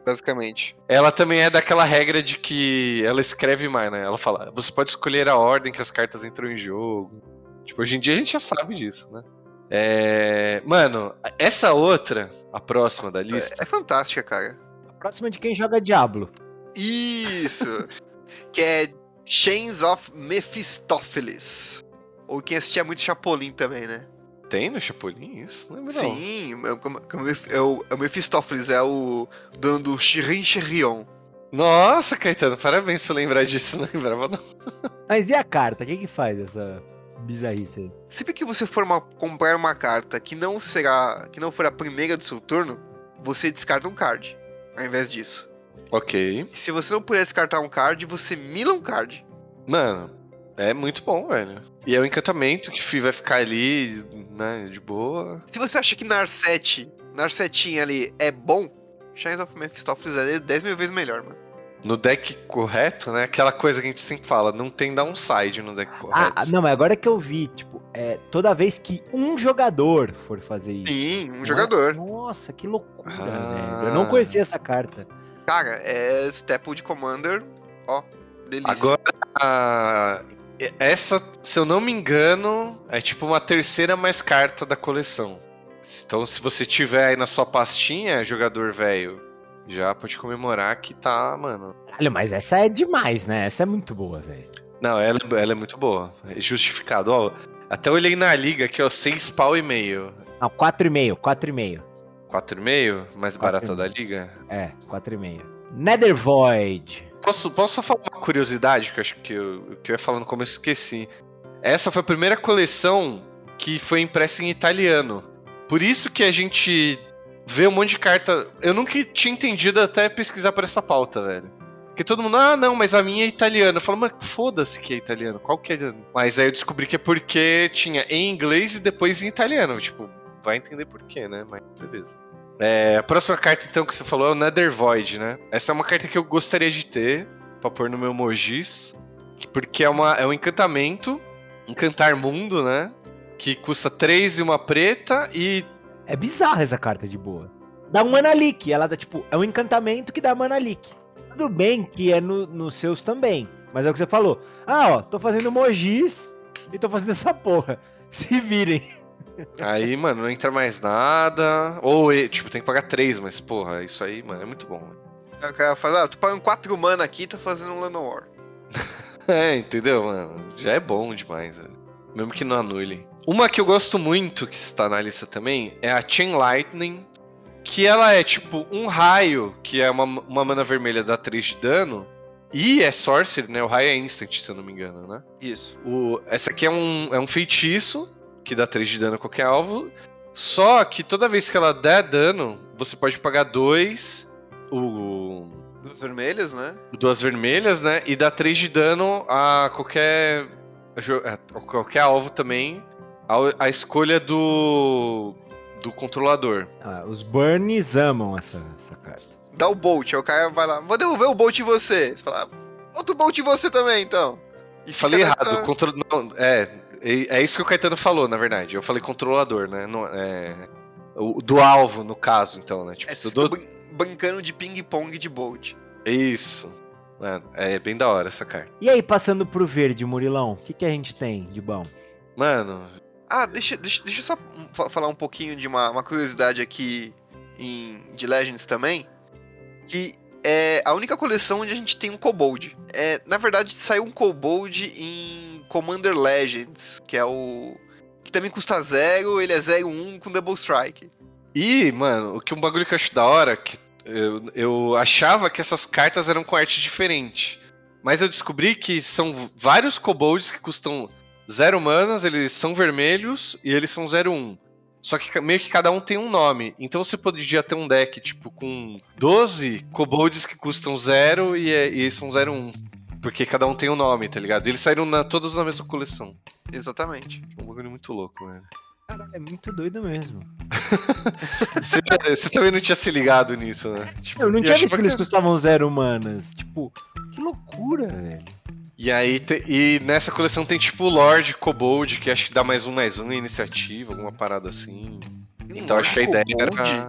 basicamente. Ela também é daquela regra de que ela escreve mais, né? Ela fala, você pode escolher a ordem que as cartas entram em jogo. Tipo, hoje em dia a gente já sabe disso, né? É... Mano, essa outra, a próxima da lista. É, é fantástica, cara. A próxima é de quem joga Diablo. Isso! que é Chains of Mephistopheles. Ou quem assistia muito Chapolin também, né? Tem no Chapolin isso? Não lembro Sim, não. É, é, o, é o Mephistopheles, é o dono do Chirin Chirion. Nossa, Caetano, parabéns por lembrar disso, não lembrava não. Mas e a carta? O que que faz essa bizarrice aí. Sempre que você for uma- comprar uma carta que não será. que não for a primeira do seu turno, você descarta um card. Ao invés disso. Ok. E se você não puder descartar um card, você mila um card. Mano, é muito bom, velho. E é o encantamento que vai ficar ali, né, de boa. Se você acha que Narset, Narsetinha ali é bom, Shines of Mephistopheles é 10 mil vezes melhor, mano. No deck correto, né? Aquela coisa que a gente sempre fala, não tem downside no deck correto. Ah, não, mas agora que eu vi, tipo, é, toda vez que um jogador for fazer isso. Sim, um Não jogador. Nossa, que loucura, Ah. velho. Eu não conhecia essa carta. Cara, é Staple de Commander, ó, delícia. Agora, essa, se eu não me engano, é tipo uma terceira mais carta da coleção. Então, se você tiver aí na sua pastinha, jogador velho, já pode comemorar que tá, mano. Caralho, mas essa é demais, né? Essa é muito boa, velho. Não, ela, ela é muito boa. É justificado. Ó, até olhei na liga aqui, ó, 6 pau e meio. Não, 4,5, 4,5. 4,5? Mais Quatro barata da liga? É, 4,5. Nether Void. Posso, posso só falar uma curiosidade que eu acho que eu, que eu ia falar no começo esqueci. Essa foi a primeira coleção que foi impressa em italiano. Por isso que a gente vê um monte de carta. Eu nunca tinha entendido até pesquisar por essa pauta, velho. Porque todo mundo, ah, não, mas a minha é italiana. Eu falo, mas foda-se que é italiano. Qual que é? Mas aí eu descobri que é porque tinha em inglês e depois em italiano. Tipo, vai entender por quê, né? Mas beleza. É, a próxima carta, então, que você falou é o Nether Void, né? Essa é uma carta que eu gostaria de ter pra pôr no meu Mogis. Porque é, uma, é um encantamento, encantar mundo, né? Que custa 3 e uma preta e. É bizarra essa carta de boa. Dá um mana leak. Ela dá, tipo, é um encantamento que dá mana leak. Tudo bem que é no- nos seus também. Mas é o que você falou. Ah, ó, tô fazendo Mogis e tô fazendo essa porra. Se virem. Aí, mano, não entra mais nada. Ou, tipo, tem que pagar 3, mas, porra, isso aí, mano, é muito bom. O cara fala, ah, tu pagando 4 mana aqui, tá fazendo um Llanowar. É, entendeu, mano? Já é bom demais, velho. Mesmo que não anule. Uma que eu gosto muito, que está na lista também, é a Chain Lightning. Que ela é tipo um raio, que é uma, uma mana vermelha, dá 3 de dano. E é Sorcery, né? O raio é instant, se eu não me engano, né? Isso. O, essa aqui é um, é um feitiço, que dá 3 de dano a qualquer alvo. Só que toda vez que ela der dano, você pode pagar 2. O, Duas vermelhas, né? duas vermelhas, né? E dá 3 de dano a qualquer. a qualquer alvo também. A, a escolha do. do controlador. Ah, os Burns amam essa, essa carta. Dá o Bolt, aí o cara vai lá, vou devolver o Bolt em você. Você fala, "Ah, outro Bolt em você também, então. E Falei nessa- errado. Contro... Não, é, é é isso que o Caetano falou, na verdade. Eu falei controlador, né? Não, é, o, do alvo, no caso, então, né? Tipo, É, fica brin- brincando de ping-pong de Bolt. Isso. Mano, é bem da hora essa carta. E aí, passando pro verde, Murilão, o que, que a gente tem de bom? Mano, Ah, deixa, deixa, deixa eu só fa- falar um pouquinho de uma, uma curiosidade aqui em, de Legends também. Que é a única coleção onde a gente tem um Kobold. É, na verdade, saiu um Kobold em Commander Legends, que é o. que também custa zero, ele é 0-1 com Double Strike. E, mano, o que um bagulho que eu acho da hora, que eu, eu achava que essas cartas eram com arte diferente. Mas eu descobri que são vários kobolds que custam zero manas, eles são vermelhos e eles são 01. Só que meio que cada um tem um nome. Então você podia ter um deck, tipo, com 12 kobolds que custam zero e, é- e são 01. Porque cada um tem um nome, tá ligado? E eles saíram na- todos na mesma coleção. Exatamente. Um bagulho muito louco, velho. Caralho, é muito doido mesmo. Você, você também não tinha se ligado nisso, né? Tipo, Eu não tinha visto que eles que- custavam zero manas. Tipo, que loucura, velho. E aí, te- e nessa coleção tem tipo o Lord Kobold, que acho que dá mais um mais um em iniciativa, alguma parada assim. Então acho que a ideia era.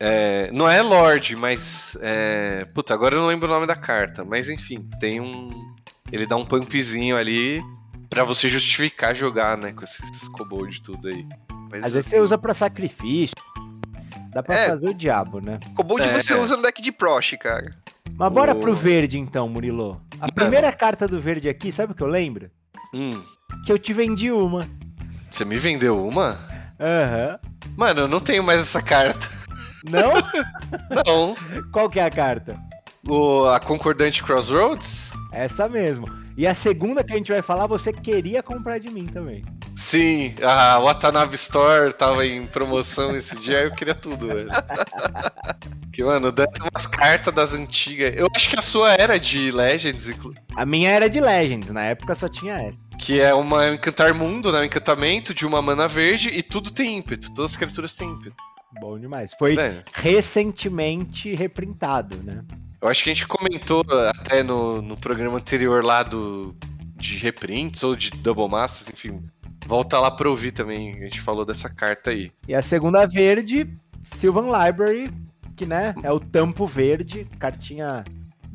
É, não é Lord, mas. É, puta, agora eu não lembro o nome da carta. Mas enfim, tem um. Ele dá um pumpzinho ali pra você justificar jogar, né? Com esses Kobold e tudo aí. Mas Às vezes você usa pra sacrifício. Dá pra É. fazer o diabo, né? Kobold É. você usa no deck de Prosh, cara. Mas bora O- pro verde então, Murilo. A primeira carta do verde aqui, sabe o que eu lembro? Hum, Que eu te vendi uma. você me vendeu uma? Aham. Mano, eu não tenho mais essa carta. Não? Não. Qual que é a carta? O, a Concordante Crossroads? Essa mesmo. E a segunda que a gente vai falar, você queria comprar de mim também. Sim, a Watanabe Store tava em promoção esse dia, eu queria tudo, velho. que, mano, ter umas cartas das antigas. Eu acho que a sua era de Legends, A minha era de Legends, na época só tinha essa. que é uma encantar mundo, né? Um encantamento de uma mana verde e tudo tem ímpeto. Todas as criaturas têm ímpeto. Bom demais. Foi Velho, recentemente reprintado, né? eu acho que a gente comentou até no, no programa anterior lá do de reprints ou de Double Masters, enfim. Volta lá pra ouvir também. A gente falou dessa carta aí. E a segunda verde, Sylvan Library, que, né, é o tampo verde, cartinha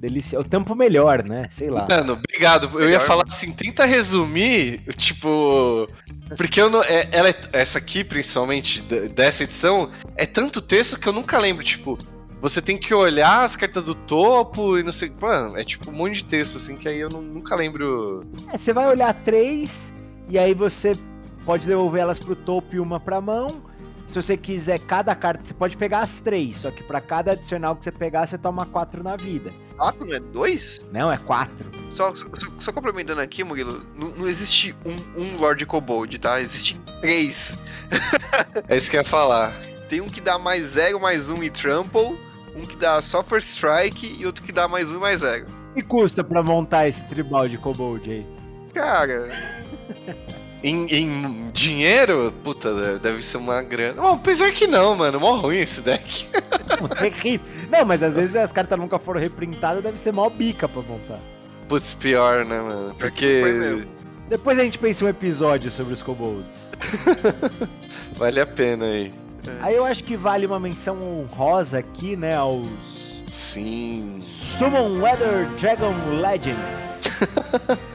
deliciosa. O tampo melhor, né? Sei lá. Mano, obrigado. Eu ia Melhor, falar assim, tenta resumir, tipo. Porque eu não. é- ela é- essa aqui, principalmente, dessa edição, é tanto texto que eu nunca lembro. Tipo, você tem que olhar as cartas do topo e não sei. Mano, é tipo um monte de texto, assim, que aí eu não- nunca lembro. É, você vai olhar três, e aí você pode devolver elas pro topo e uma pra mão. Se você quiser cada carta, você pode pegar as três, só que pra cada adicional que você pegar, você toma quatro na vida. Quatro, não é dois? Não, é quatro. Só, só, só complementando aqui, Murilo, não, não existe um, um Lord Kobold, tá? Existem três. É isso que eu ia falar. Tem um que dá mais zero, mais um e trample, um que dá só first strike e outro que dá mais um e mais zero. E custa pra montar esse tribal de Kobold aí? Cara, Em, em dinheiro, puta, deve ser uma grana. Bom, apesar que não, mano. Mó ruim esse deck. Não, terrível. Não, mas às vezes as cartas nunca foram reprintadas, deve ser mó bica pra montar. Putz, pior, né, mano? Porque. Foi mesmo. Depois a gente pensa um episódio sobre os Kobolds. Vale a pena aí. Aí eu acho que vale uma menção honrosa aqui, né, aos Sim. Summon Weather Dragon Legends.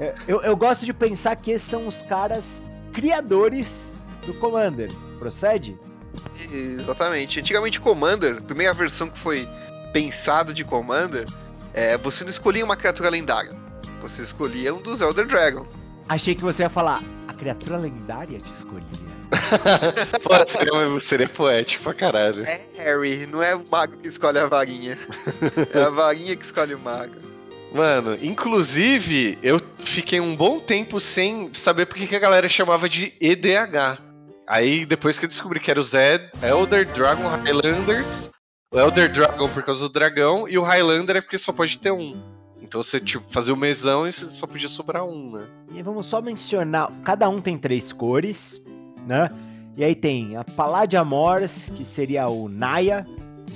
É, eu, eu gosto de pensar que esses são os caras criadores do Commander. Procede? exatamente. Antigamente Commander, a primeira versão que foi pensado de Commander, é, você não escolhia uma criatura lendária. Você escolhia um dos Elder Dragon. Achei que você ia falar, a criatura lendária te escolhia. Pô, seria, seria poético pra caralho. É Harry, não é o mago que escolhe a varinha. É a varinha que escolhe o mago. Mano, inclusive, eu fiquei um bom tempo sem saber por que a galera chamava de EDH. Aí, depois que eu descobri que era o Zed, Elder Dragon Highlanders, o Elder Dragon por causa do dragão, e o Highlander é porque só pode ter um. Então você, tipo, fazia o mesão e você só podia sobrar um, né? E vamos só mencionar, cada um tem três cores, né? E aí tem a Palladiamors, que seria o Naya,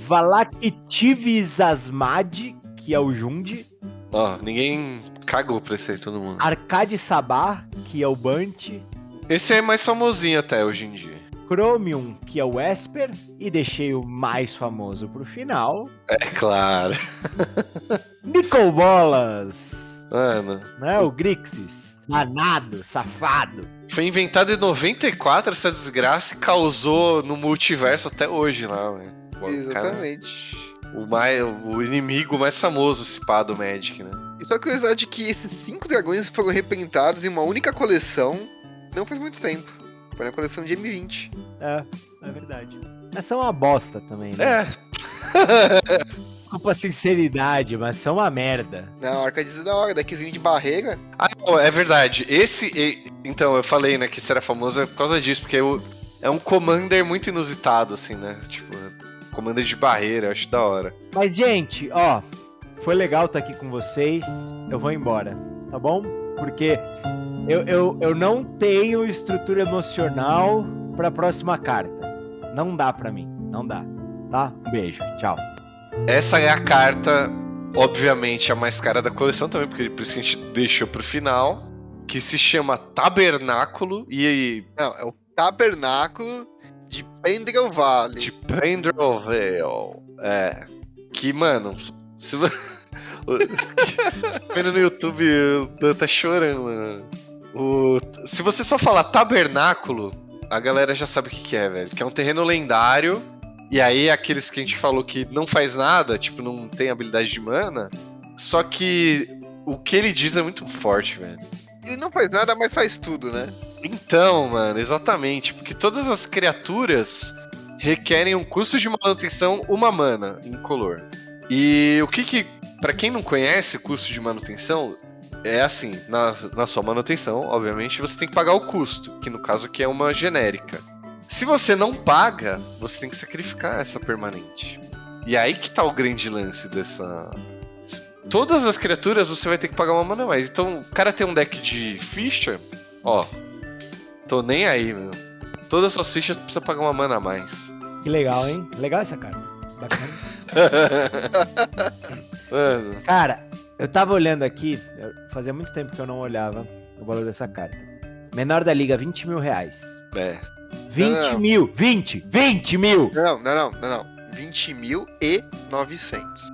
Valakitivis Asmad, que é o Jundi, Ó, ninguém cagou pra esse aí, todo mundo. Arcade Sabá, que é o Bunty, Esse é mais famosinho até hoje em dia. Chromium, que é o Esper, e deixei o mais famoso pro final, É claro. Nicobolas, Mano, né? O Grixis, danado, safado. Foi inventado em 94 essa desgraça e causou no multiverso até hoje lá, velho. Cara, Exatamente. o, mais, o inimigo mais famoso, se pá, do Magic, né? E só a curiosidade é que esses cinco dragões foram reprintados em uma única coleção não faz muito tempo. Foi na coleção de M20. É, é verdade. Essa é uma bosta também, né? É. Desculpa a sinceridade, mas são uma merda. Não, Arcadiz é da hora, deckzinho de barreira. Ah, não, é verdade. Esse. e- Então, eu falei, né, que esse era famoso por causa disso, porque o- é um commander muito inusitado, assim, né? Tipo, commander de barreira, eu acho da hora. Mas, gente, ó, foi legal estar aqui com vocês. Eu vou embora, tá bom? Porque eu, eu, eu não tenho estrutura emocional pra próxima carta. Não dá pra mim, não dá. Tá? Um beijo, tchau. Essa é a carta, obviamente, a mais cara da coleção também, porque por isso que a gente deixou pro final. Que se chama Tabernáculo e Não, é o Tabernáculo de Pendrel Valley. de Pendrevale. É. Que, mano, se você. Você tá vendo no YouTube, o Dan tá chorando, mano. O... Se você só falar tabernáculo, a galera já sabe o que, que é, velho. Que é um terreno lendário. E aí, aqueles que a gente falou que não faz nada, tipo, não tem habilidade de mana. Só que o que ele diz é muito forte, velho. Ele não faz nada, mas faz tudo, né? Então, mano, exatamente. Porque todas as criaturas requerem um custo de manutenção, uma mana, incolor. E o que que. Pra quem não conhece custo de manutenção, é assim, na, na sua manutenção, obviamente, você tem que pagar o custo, que no caso aqui é uma genérica. Se você não paga, você tem que sacrificar essa permanente. E aí que tá o grande lance dessa. Todas as criaturas você vai ter que pagar uma mana a mais. Então, o cara tem um deck de ficha, ó. Tô nem aí, meu. Todas as suas fichas precisa pagar uma mana a mais. Que legal, hein? Legal essa carta. Bacana. Mano, Cara, eu tava olhando aqui, fazia muito tempo que eu não olhava o valor dessa carta. Menor da liga, 20 mil reais. é. 20 Não. mil! 20! 20 mil! Não, não, não, não, não. 20 mil e 900.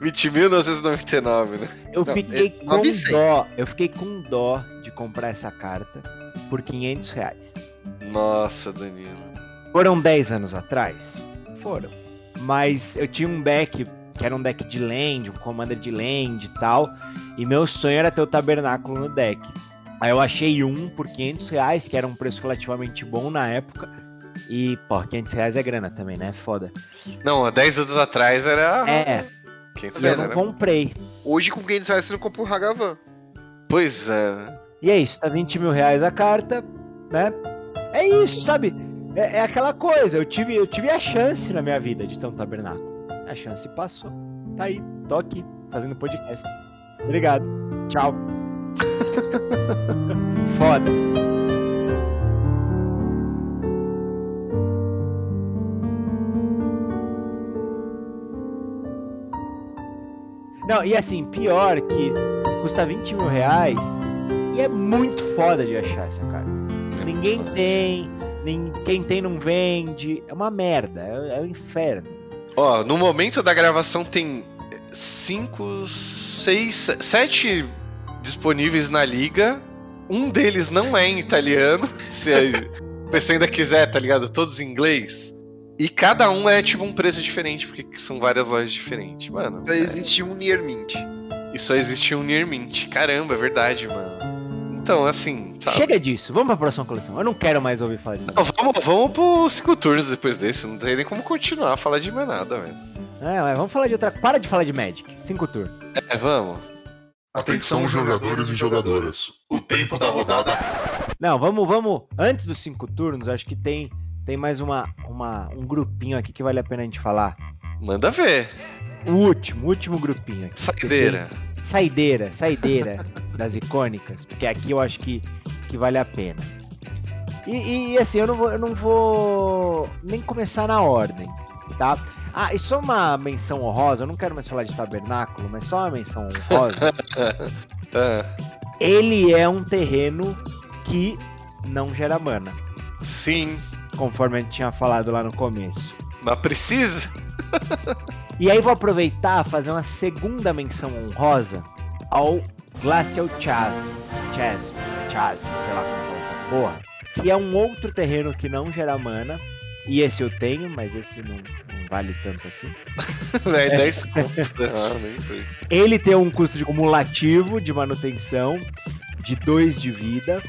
20.999, né? Eu Não, fiquei é com 900. dó. Eu fiquei com dó de comprar essa carta por 500 reais. Nossa, Danilo. Foram 10 anos atrás? Foram. Mas eu tinha um deck que era um deck de land, um commander de land e tal. E meu sonho era ter o tabernáculo no deck. Aí eu achei um por 500 reais, que era um preço relativamente bom na época. E, pô, 500 reais é grana também, né? Foda. Não, há 10 anos atrás era. É, 500 e eu reais, não né? comprei. Hoje, com 500 reais, você não compra um Hagavan. Pois é. E é isso, tá 20 mil reais a carta, né? É isso, sabe? É, é aquela coisa, eu tive, eu tive a chance na minha vida de ter um tabernáculo. A chance passou. Tá aí, tô aqui, fazendo podcast. Obrigado. Tchau. Foda. Não, e assim, pior que custa 20 mil reais e é muito foda de achar essa carta. Ninguém tem, nem, quem tem não vende. É uma merda, é, é um inferno. Ó, no momento da gravação tem 5, 6, 7 disponíveis na liga. Um deles não é em italiano. Se a pessoa ainda quiser, tá ligado? Todos em inglês. E cada um é tipo um preço diferente, porque são várias lojas diferentes. Mano, Já existe um Near Mint. e só existe um Near Mint. Caramba, é verdade, mano. Então, assim. Tá... Chega disso, vamos pra próxima coleção. Eu não quero mais ouvir falar de Não, vamos, vamos pro 5 turnos depois desse. Não tem nem como continuar a falar de mais nada, velho. É, mas vamos falar de outra. Para de falar de Magic. Cinco turnos. É, vamos. Atenção, jogadores e jogadoras. O tempo da rodada Não, vamos, vamos. Antes dos cinco turnos, acho que tem, tem mais uma, uma, um grupinho aqui que vale a pena a gente falar. Manda ver. O último, o último grupinho aqui. Saideira. Saideira, saideira das icônicas, porque aqui eu acho que, que vale a pena. E, e, assim, eu não, vou, eu não vou nem começar na ordem, tá? Ah, e só uma menção honrosa, eu não quero mais falar de tabernáculo, mas só uma menção honrosa. Ah, Ele é um terreno que não gera mana, sim, conforme a gente tinha falado lá no começo. mas precisa? E aí vou aproveitar fazer uma segunda menção honrosa ao Glacial Chasm, Chasm, Chasm, sei lá como fala essa porra, que é um outro terreno que não gera mana, e esse eu tenho, mas esse não vale tanto assim. É 10 conto. Ah, nem sei. Ele tem um custo de cumulativo de manutenção de 2 de vida,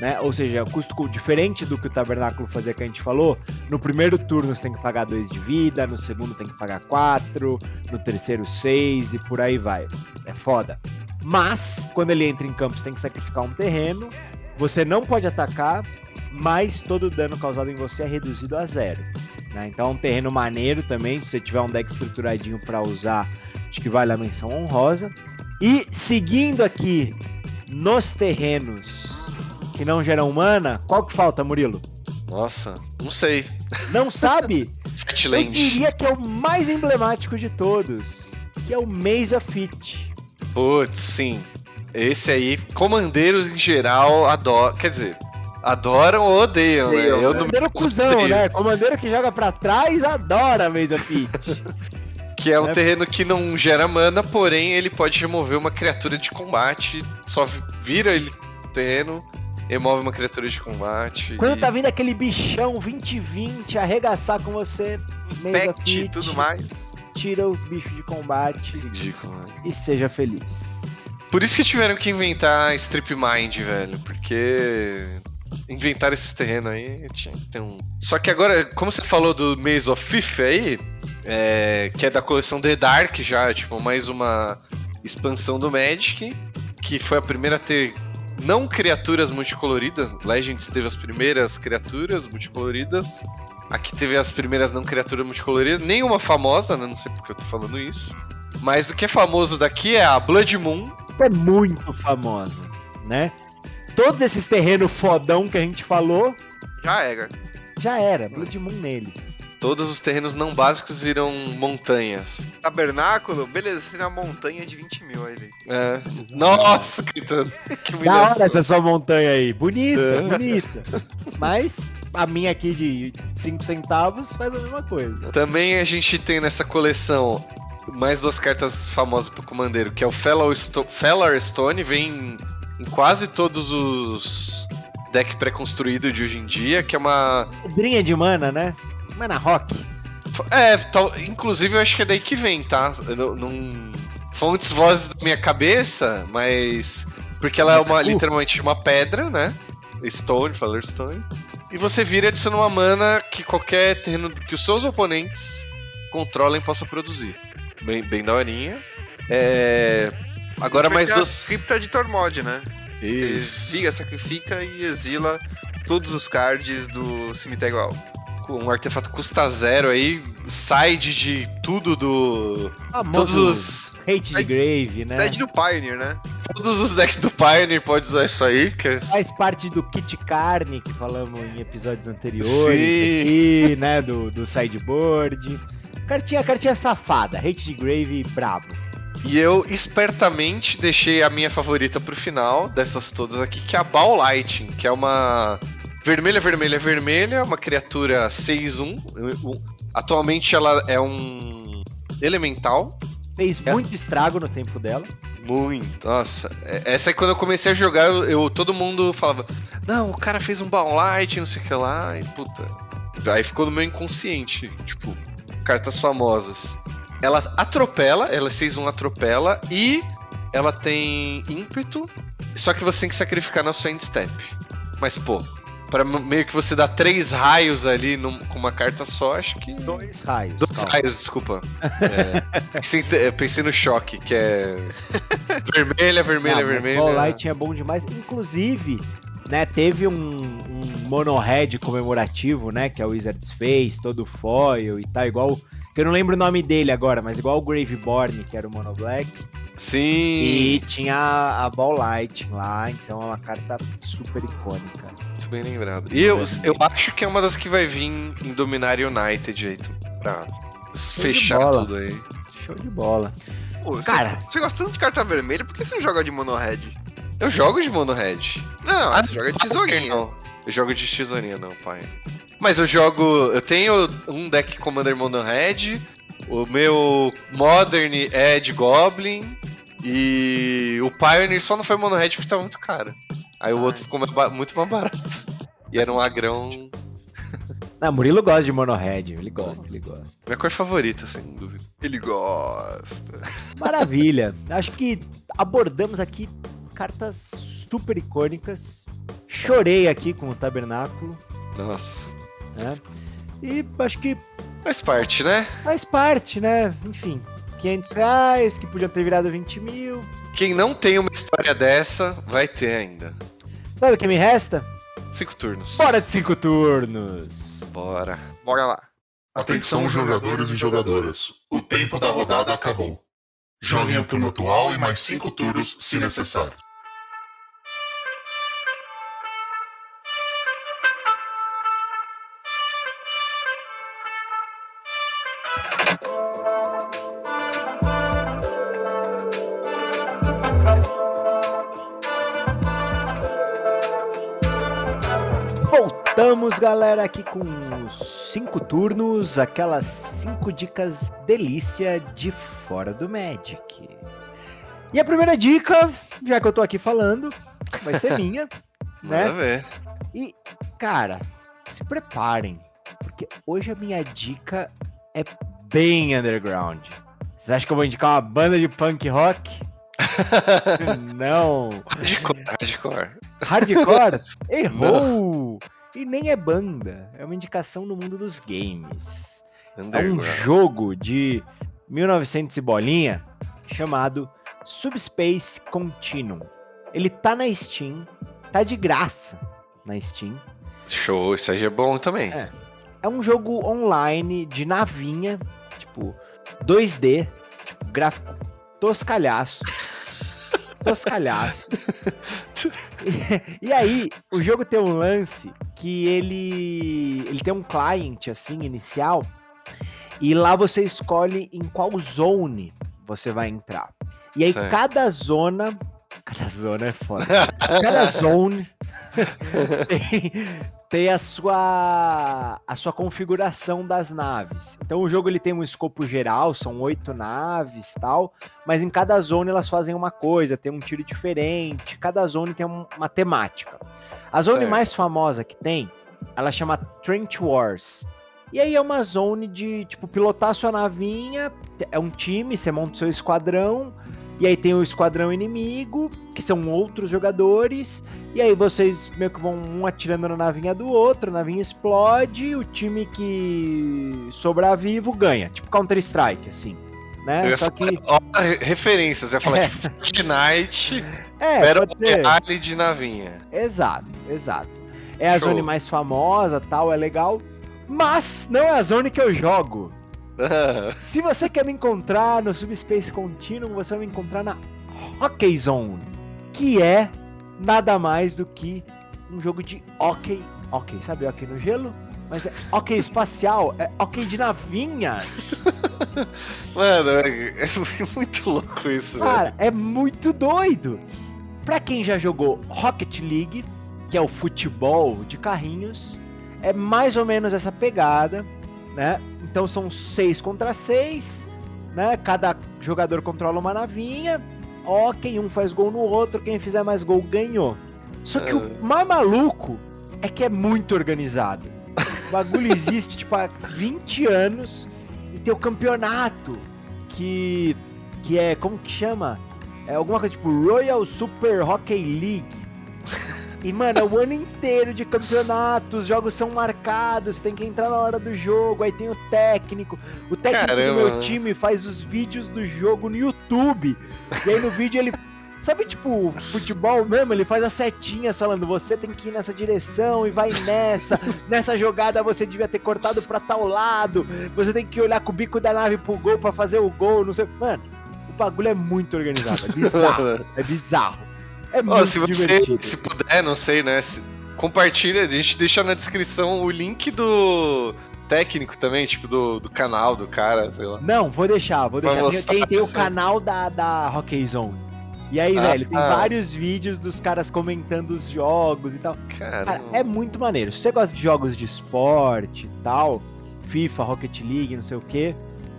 né? Ou seja, é custo cu- diferente do que o Tabernáculo fazia que a gente falou. No primeiro turno você tem que pagar 2 de vida, no segundo tem que pagar 4, no terceiro 6 e por aí vai. É foda. Mas, quando ele entra em campo, você tem que sacrificar um terreno. Você não pode atacar, mas todo o dano causado em você é reduzido a zero. Né? Então é um terreno maneiro também. Se você tiver um deck estruturadinho para usar, acho que vale a menção honrosa. E seguindo aqui nos terrenos que não geram mana, qual que falta, Murilo? Nossa, não sei. Não sabe? Eu diria que é o mais emblemático de todos, que é o Maze of It. Putz, sim. Esse aí, comandeiros em geral adoram. Quer dizer, adoram ou odeiam, né? Odeiam, Eu não Comandeiro cuzão, né? Comandeiro que joga pra trás adora Maze of It. Que é um É. terreno que não gera mana, porém ele pode remover uma criatura de combate. Só vi- vira ele no terreno, remove uma criatura de combate. Quando e- tá vindo aquele bichão 2020 arregaçar com você, of Pet e It, tudo mais. tira o bicho de combate Ridículo, né? e seja feliz. Por isso que tiveram que inventar Strip Mind, velho. Porque inventaram esses terrenos aí, tinha que ter um. Só que agora, como você falou do Maze of Fifth aí, é, que é da coleção The Dark já, tipo, mais uma expansão do Magic, que foi a primeira a ter não criaturas multicoloridas. Legends teve as primeiras criaturas multicoloridas. Aqui teve as primeiras não criaturas multicoloridas. Nenhuma famosa, né? Não sei porque eu tô falando isso. Mas o que é famoso daqui é a Blood Moon. Isso é muito famosa, né? Todos esses terrenos fodão que a gente falou, Já era. já era. Blood Moon neles. Todos os terrenos não básicos viram montanhas. Tabernáculo, beleza, você tem uma montanha de 20 mil aí. É. Nossa, Caetano. Que Da hora essa sua montanha aí. Bonita, É. bonita. Mas a minha aqui de 5 centavos faz a mesma coisa. Também a gente tem nessa coleção mais duas cartas famosas pro Comandeiro, que é o Fellow Sto Feller Stone, vem em quase todos os deck pré-construído de hoje em dia, que é uma... Pedrinha de mana, né? Mana rock. É, tal- inclusive eu acho que é daí que vem, tá? Eu não, não- Fontes vozes da minha cabeça, mas... Porque ela é uma, literalmente uma pedra, né? Stone, Feller Stone. E você vira e adiciona uma mana que qualquer terreno que os seus oponentes controlem possa produzir. Bem, bem daorinha. É... Agora mais dos... Cripta de Tormod, né? Isso. Liga, sacrifica e exila todos os cards do cemitério. Um artefato custa zero aí, side de tudo do... Todos os... hate de grave, né? Sede do Pioneer, né? Todos os decks do Pioneer pode usar isso aí, que é... Faz parte do kit carne que falamos em episódios anteriores Sim. aqui, né? Do, do sideboard. Cartinha, cartinha safada, hate de grave brabo. E eu espertamente deixei a minha favorita pro final dessas todas aqui, que é a Ball Lighting, que é uma vermelha, vermelha, vermelha, uma criatura 6-1. Um- Atualmente ela é um elemental. Fez É. muito estrago no tempo dela. Muito. Nossa, é- essa aí quando eu comecei a jogar, eu, eu- todo mundo falava: Não, o cara fez um Ball não sei o que lá, e puta. Aí ficou no meu inconsciente, tipo, cartas famosas. Ela atropela, ela é 6-1 atropela e ela tem ímpeto, só que você tem que sacrificar na sua end step. Mas, pô, pra m- meio que você dar três raios ali num- com uma carta só, acho que. Dois raios. Dois Calma. raios, desculpa. É, pensei, pensei no choque, que é. Vermelha, vermelha, Ah, mas vermelha. Ball Light é bom demais. Inclusive, né, teve um, um mono-red comemorativo, né? Que o Wizard's Face, todo foil e tal, igual. Que eu não lembro o nome dele agora, mas igual o Graveborn, que era o Mono Black. Sim. E tinha a, a Ball Light lá, então é uma carta super icônica. Muito bem lembrado. E eu, eu acho que é uma das que vai vir em Dominar United aí, pra fechar bola. tudo aí. Show de bola. Pô, você, Cara. você gosta tanto de carta vermelha, por que você não joga de mono red? Eu jogo de mono red. Não, não, Ah, você joga de tesourinha. Não, eu jogo de tesourinha, não, pai. Mas eu jogo. Eu tenho um deck Commander Mono Red. O meu Modern é de Goblin. E o Pioneer só não foi Mono Red porque tava muito caro. Aí o Ah, outro ficou mais ba- muito mais barato. E era um agrão. Não, Murilo gosta de Mono Red, ele gosta, ele gosta. Minha cor favorita, sem dúvida. Ele gosta. Maravilha. Acho que abordamos aqui cartas super icônicas. Chorei aqui com o Tabernáculo, Nossa. né? E acho que Faz parte, né? faz parte, né? Enfim, 500 reais, que podiam ter virado 20 mil. Quem não tem uma história dessa, vai ter ainda. Sabe o que me resta? Cinco turnos. Bora de cinco turnos. Bora. Bora lá. Atenção, jogadores e jogadoras. O tempo da rodada acabou. Joguem o turno atual e mais cinco turnos, se necessário. Galera, aqui com cinco turnos, aquelas cinco dicas delícia de fora do Magic. E a primeira dica, já que eu tô aqui falando, vai ser minha, Manda né? ver. E, cara, se preparem, porque hoje a minha dica é bem underground. Vocês acham que eu vou indicar uma banda de punk rock? Não. Hardcore, hardcore. Hardcore? Errou! E nem é banda, é uma indicação no mundo dos games. É um jogo de 1900 e bolinha chamado Subspace Continuum. Ele tá na Steam, tá de graça na Steam. Show, isso aí é bom também. É. É um jogo online de navinha, tipo 2D, tipo, gráfico toscalhaço. Toscalhaço. e, e, aí, o jogo tem um lance que ele ele tem um client assim inicial e lá você escolhe em qual zone você vai entrar. E aí certo. cada zona, cada zona é foda. cada zone tem, tem a sua a sua configuração das naves. Então o jogo ele tem um escopo geral, são oito naves, tal, mas em cada zona elas fazem uma coisa, tem um tiro diferente, cada zona tem uma temática. A zona certo. mais famosa que tem, ela chama Trench Wars. E aí é uma zone de, tipo, pilotar sua navinha, é um time, você monta o seu esquadrão, e aí tem o esquadrão inimigo, que são outros jogadores, e aí vocês meio que vão um atirando na navinha do outro, a navinha explode, o time que sobrar vivo ganha, tipo Counter-Strike, assim. Né? Só que. Falar, referências, ia falar é. tipo Fortnite, é, era o de navinha. Exato, exato. É a Show. zone mais famosa, tal, é legal. Mas não é a zone que eu jogo. Se você quer me encontrar no Subspace Continuum, você vai me encontrar na Hockey Zone, que é nada mais do que um jogo de hockey, hockey, sabe hockey no gelo? Mas é hockey espacial, é hockey de navinhas. Mano, é, muito louco isso, Cara, velho. é muito doido. Pra quem já jogou Rocket League, que é o futebol de carrinhos, é mais ou menos essa pegada, né? Então são seis contra seis, né? Cada jogador controla uma navinha. Ó, quem um faz gol no outro, quem fizer mais gol ganhou. Só que o é. mais maluco é que é muito organizado. O bagulho existe, tipo, há 20 anos e tem o campeonato que, que é, como que chama? É alguma coisa tipo Royal Super Hockey League. E, mano, é o ano inteiro de campeonato, os jogos são marcados, tem que entrar na hora do jogo, aí tem o técnico. O técnico Caramba. do meu time faz os vídeos do jogo no YouTube. E aí no vídeo ele. Sabe, tipo, futebol mesmo? Ele faz as setinhas falando: você tem que ir nessa direção e vai nessa. Nessa jogada você devia ter cortado pra tal lado. Você tem que olhar com o bico da nave pro gol pra fazer o gol, não sei. Mano, o bagulho é muito organizado. É bizarro. é bizarro. É muito oh, se você, divertido. se puder, não sei, né? Se, compartilha, a gente deixa na descrição o link do técnico também, tipo, do, do canal do cara, sei lá. Não, vou deixar, vou deixar. Tem, tem o canal da, da Hockey Zone. E aí, ah, velho, tem ah. vários vídeos dos caras comentando os jogos e tal. Cara, é muito maneiro. Se você gosta de jogos de esporte e tal, FIFA, Rocket League, não sei o que,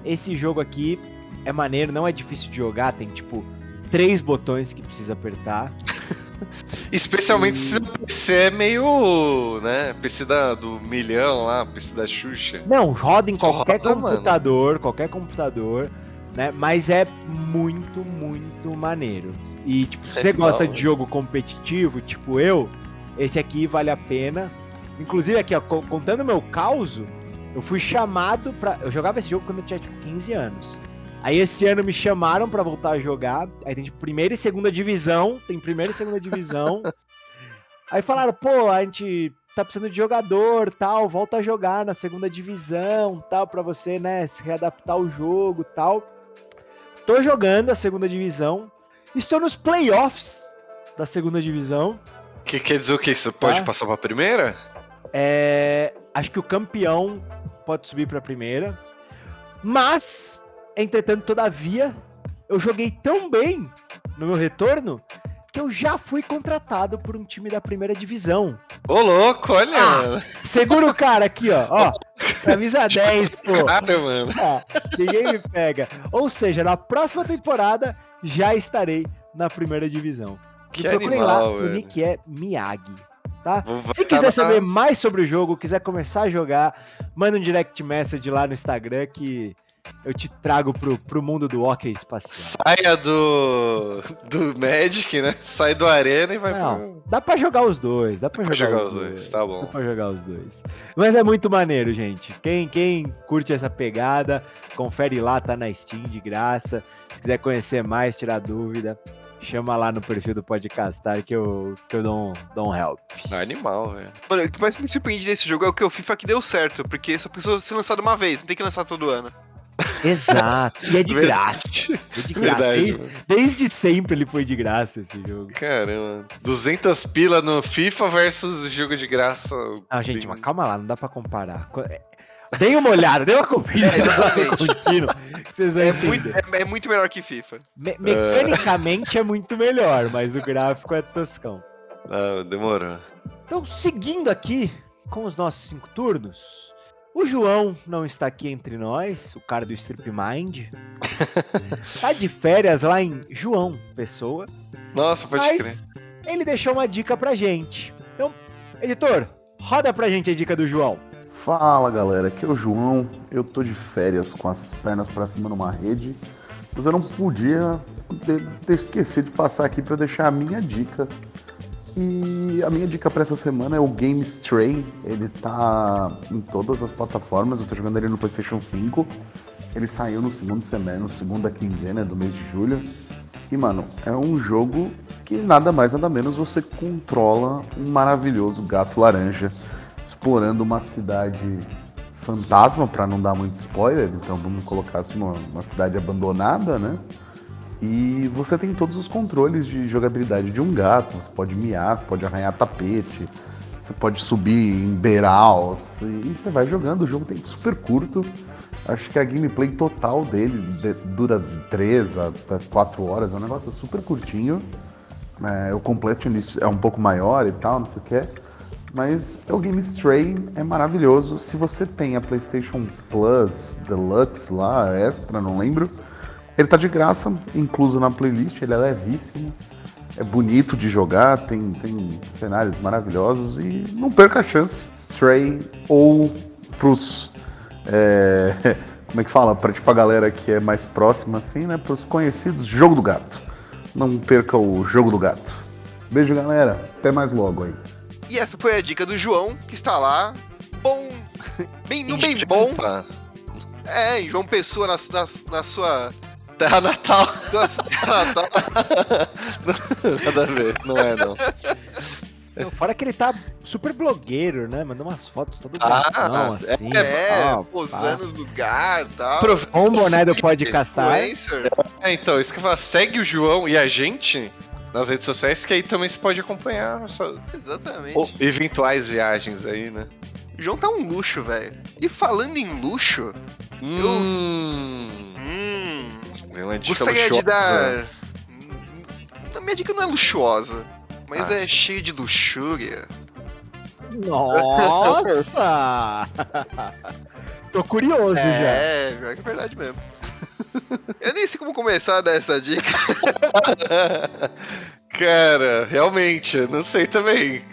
esse jogo aqui é maneiro, não é difícil de jogar, tem tipo três botões que precisa apertar. Especialmente se o PC é meio, né, PC da, do milhão lá, PC da Xuxa. Não, roda em Só qualquer roda, computador, mano. qualquer computador, né, mas é muito, muito maneiro. E, tipo, se é você gosta de jogo competitivo, tipo eu, esse aqui vale a pena. Inclusive, aqui, ó, contando meu caos, eu fui chamado pra... Eu jogava esse jogo quando eu tinha, tipo, 15 anos. Aí esse ano me chamaram para voltar a jogar. Aí tem tipo primeira e segunda divisão. Tem primeira e segunda divisão. Aí falaram, pô, a gente tá precisando de jogador, tal, volta a jogar na segunda divisão, tal, para você, né, se readaptar ao jogo, tal. Tô jogando a segunda divisão. Estou nos playoffs da segunda divisão. Que quer dizer o que? Você pode tá? passar pra primeira? É, acho que o campeão pode subir pra primeira. Mas Entretanto, todavia, eu joguei tão bem no meu retorno que eu já fui contratado por um time da primeira divisão. Ô, louco, olha! Ah, segura o cara aqui, ó. ó camisa 10, pô. Cara, mano. Ah, ninguém me pega. Ou seja, na próxima temporada já estarei na primeira divisão. Que e procurem lá, velho. o nick é Miyagi. Tá? Se quiser saber mais sobre o jogo, quiser começar a jogar, manda um direct message lá no Instagram que eu te trago pro, pro mundo do hockey espacial. Saia do. do Magic, né? Sai do Arena e vai Não, pro. dá pra jogar os dois, dá pra pra jogar, jogar os dois. dois, tá bom. Dá pra jogar os dois. Mas é muito maneiro, gente. Quem, quem curte essa pegada, confere lá, tá na Steam de graça. Se quiser conhecer mais, tirar dúvida, chama lá no perfil do Podcastar que eu, que eu dou um, dou um help. Não, é animal, velho. Mano, o que mais me surpreende nesse jogo é o que o FIFA que deu certo, porque só precisou ser lançado uma vez, não tem que lançar todo ano. Exato. E é de graça. É de graça. Verdade, Desde, desde sempre ele foi de graça esse jogo. Caramba. 200 pila no FIFA versus jogo de graça. Ah, gente, mas calma lá, não dá pra comparar. Co- é- Dê uma olhada, dê uma conferida É, exatamente. contínuo, que vocês vão É muito, é, é muito melhor que FIFA. Me- mecanicamente é muito melhor, mas o gráfico é toscão. Ah, demorou. Então, seguindo aqui com os nossos cinco turnos, o João não está aqui entre nós, o cara do Strip Mind. tá de férias lá em João Pessoa, Nossa, pode crer. mas ele deixou uma dica pra gente. Então, editor, roda pra gente a dica do João. Fala galera, aqui é o João. Eu tô de férias com as pernas pra cima numa rede, mas eu não podia de- de esquecer de passar aqui pra deixar a minha dica. E a minha dica pra essa semana é o Game Stray. Ele tá em todas as plataformas. Eu tô jogando ele no PlayStation 5. Ele saiu no segundo semestre, no segunda quinzena do mês de julho. E mano, é um jogo que nada mais nada menos você controla um maravilhoso gato laranja explorando uma cidade fantasma, para não dar muito spoiler, então vamos colocar assim, uma, uma cidade abandonada, né? E você tem todos os controles de jogabilidade de um gato, você pode miar, você pode arranhar tapete, você pode subir em beiraus, e você vai jogando, o jogo tem super curto. Acho que a gameplay total dele de- dura 3 a 4 horas, é um negócio super curtinho. É, o completo é um pouco maior e tal, não sei o que. Mas o Game Stray é maravilhoso. Se você tem a PlayStation Plus Deluxe lá, extra, não lembro, ele tá de graça, incluso na playlist. Ele é levíssimo, é bonito de jogar, tem, tem cenários maravilhosos e não perca a chance. Stray ou pros. é, como é que fala? Pra tipo a galera que é mais próxima, assim, né? Pros conhecidos, Jogo do Gato. Não perca o Jogo do Gato. Beijo, galera. Até mais logo aí. E essa foi a dica do João, que está lá, bom, bem, no bem bom, é, em João Pessoa, na, na, na sua, Terra Natal. terra natal. Nada a ver, não é não. Não, Fora que ele tá super blogueiro, né? Mandou umas fotos todo Ah, gatão, é- assim. É, tal, posando nos lugar e tal. Com o boné do Podcastar. É, então, isso que eu falo, segue o João e a gente nas redes sociais, que aí também você pode acompanhar essa, Exatamente. ou eventuais viagens aí, né? O João tá um luxo, velho. E falando em luxo, Hum. hum, Vem uma dica gostaria de luxuosa. dar. Hum, A minha dica não é luxuosa, mas Ah. é cheia de luxúria. Nossa! Tô curioso já. É, pior que é verdade mesmo. Eu nem sei como começar a dar essa dica. Cara, realmente, eu não sei também.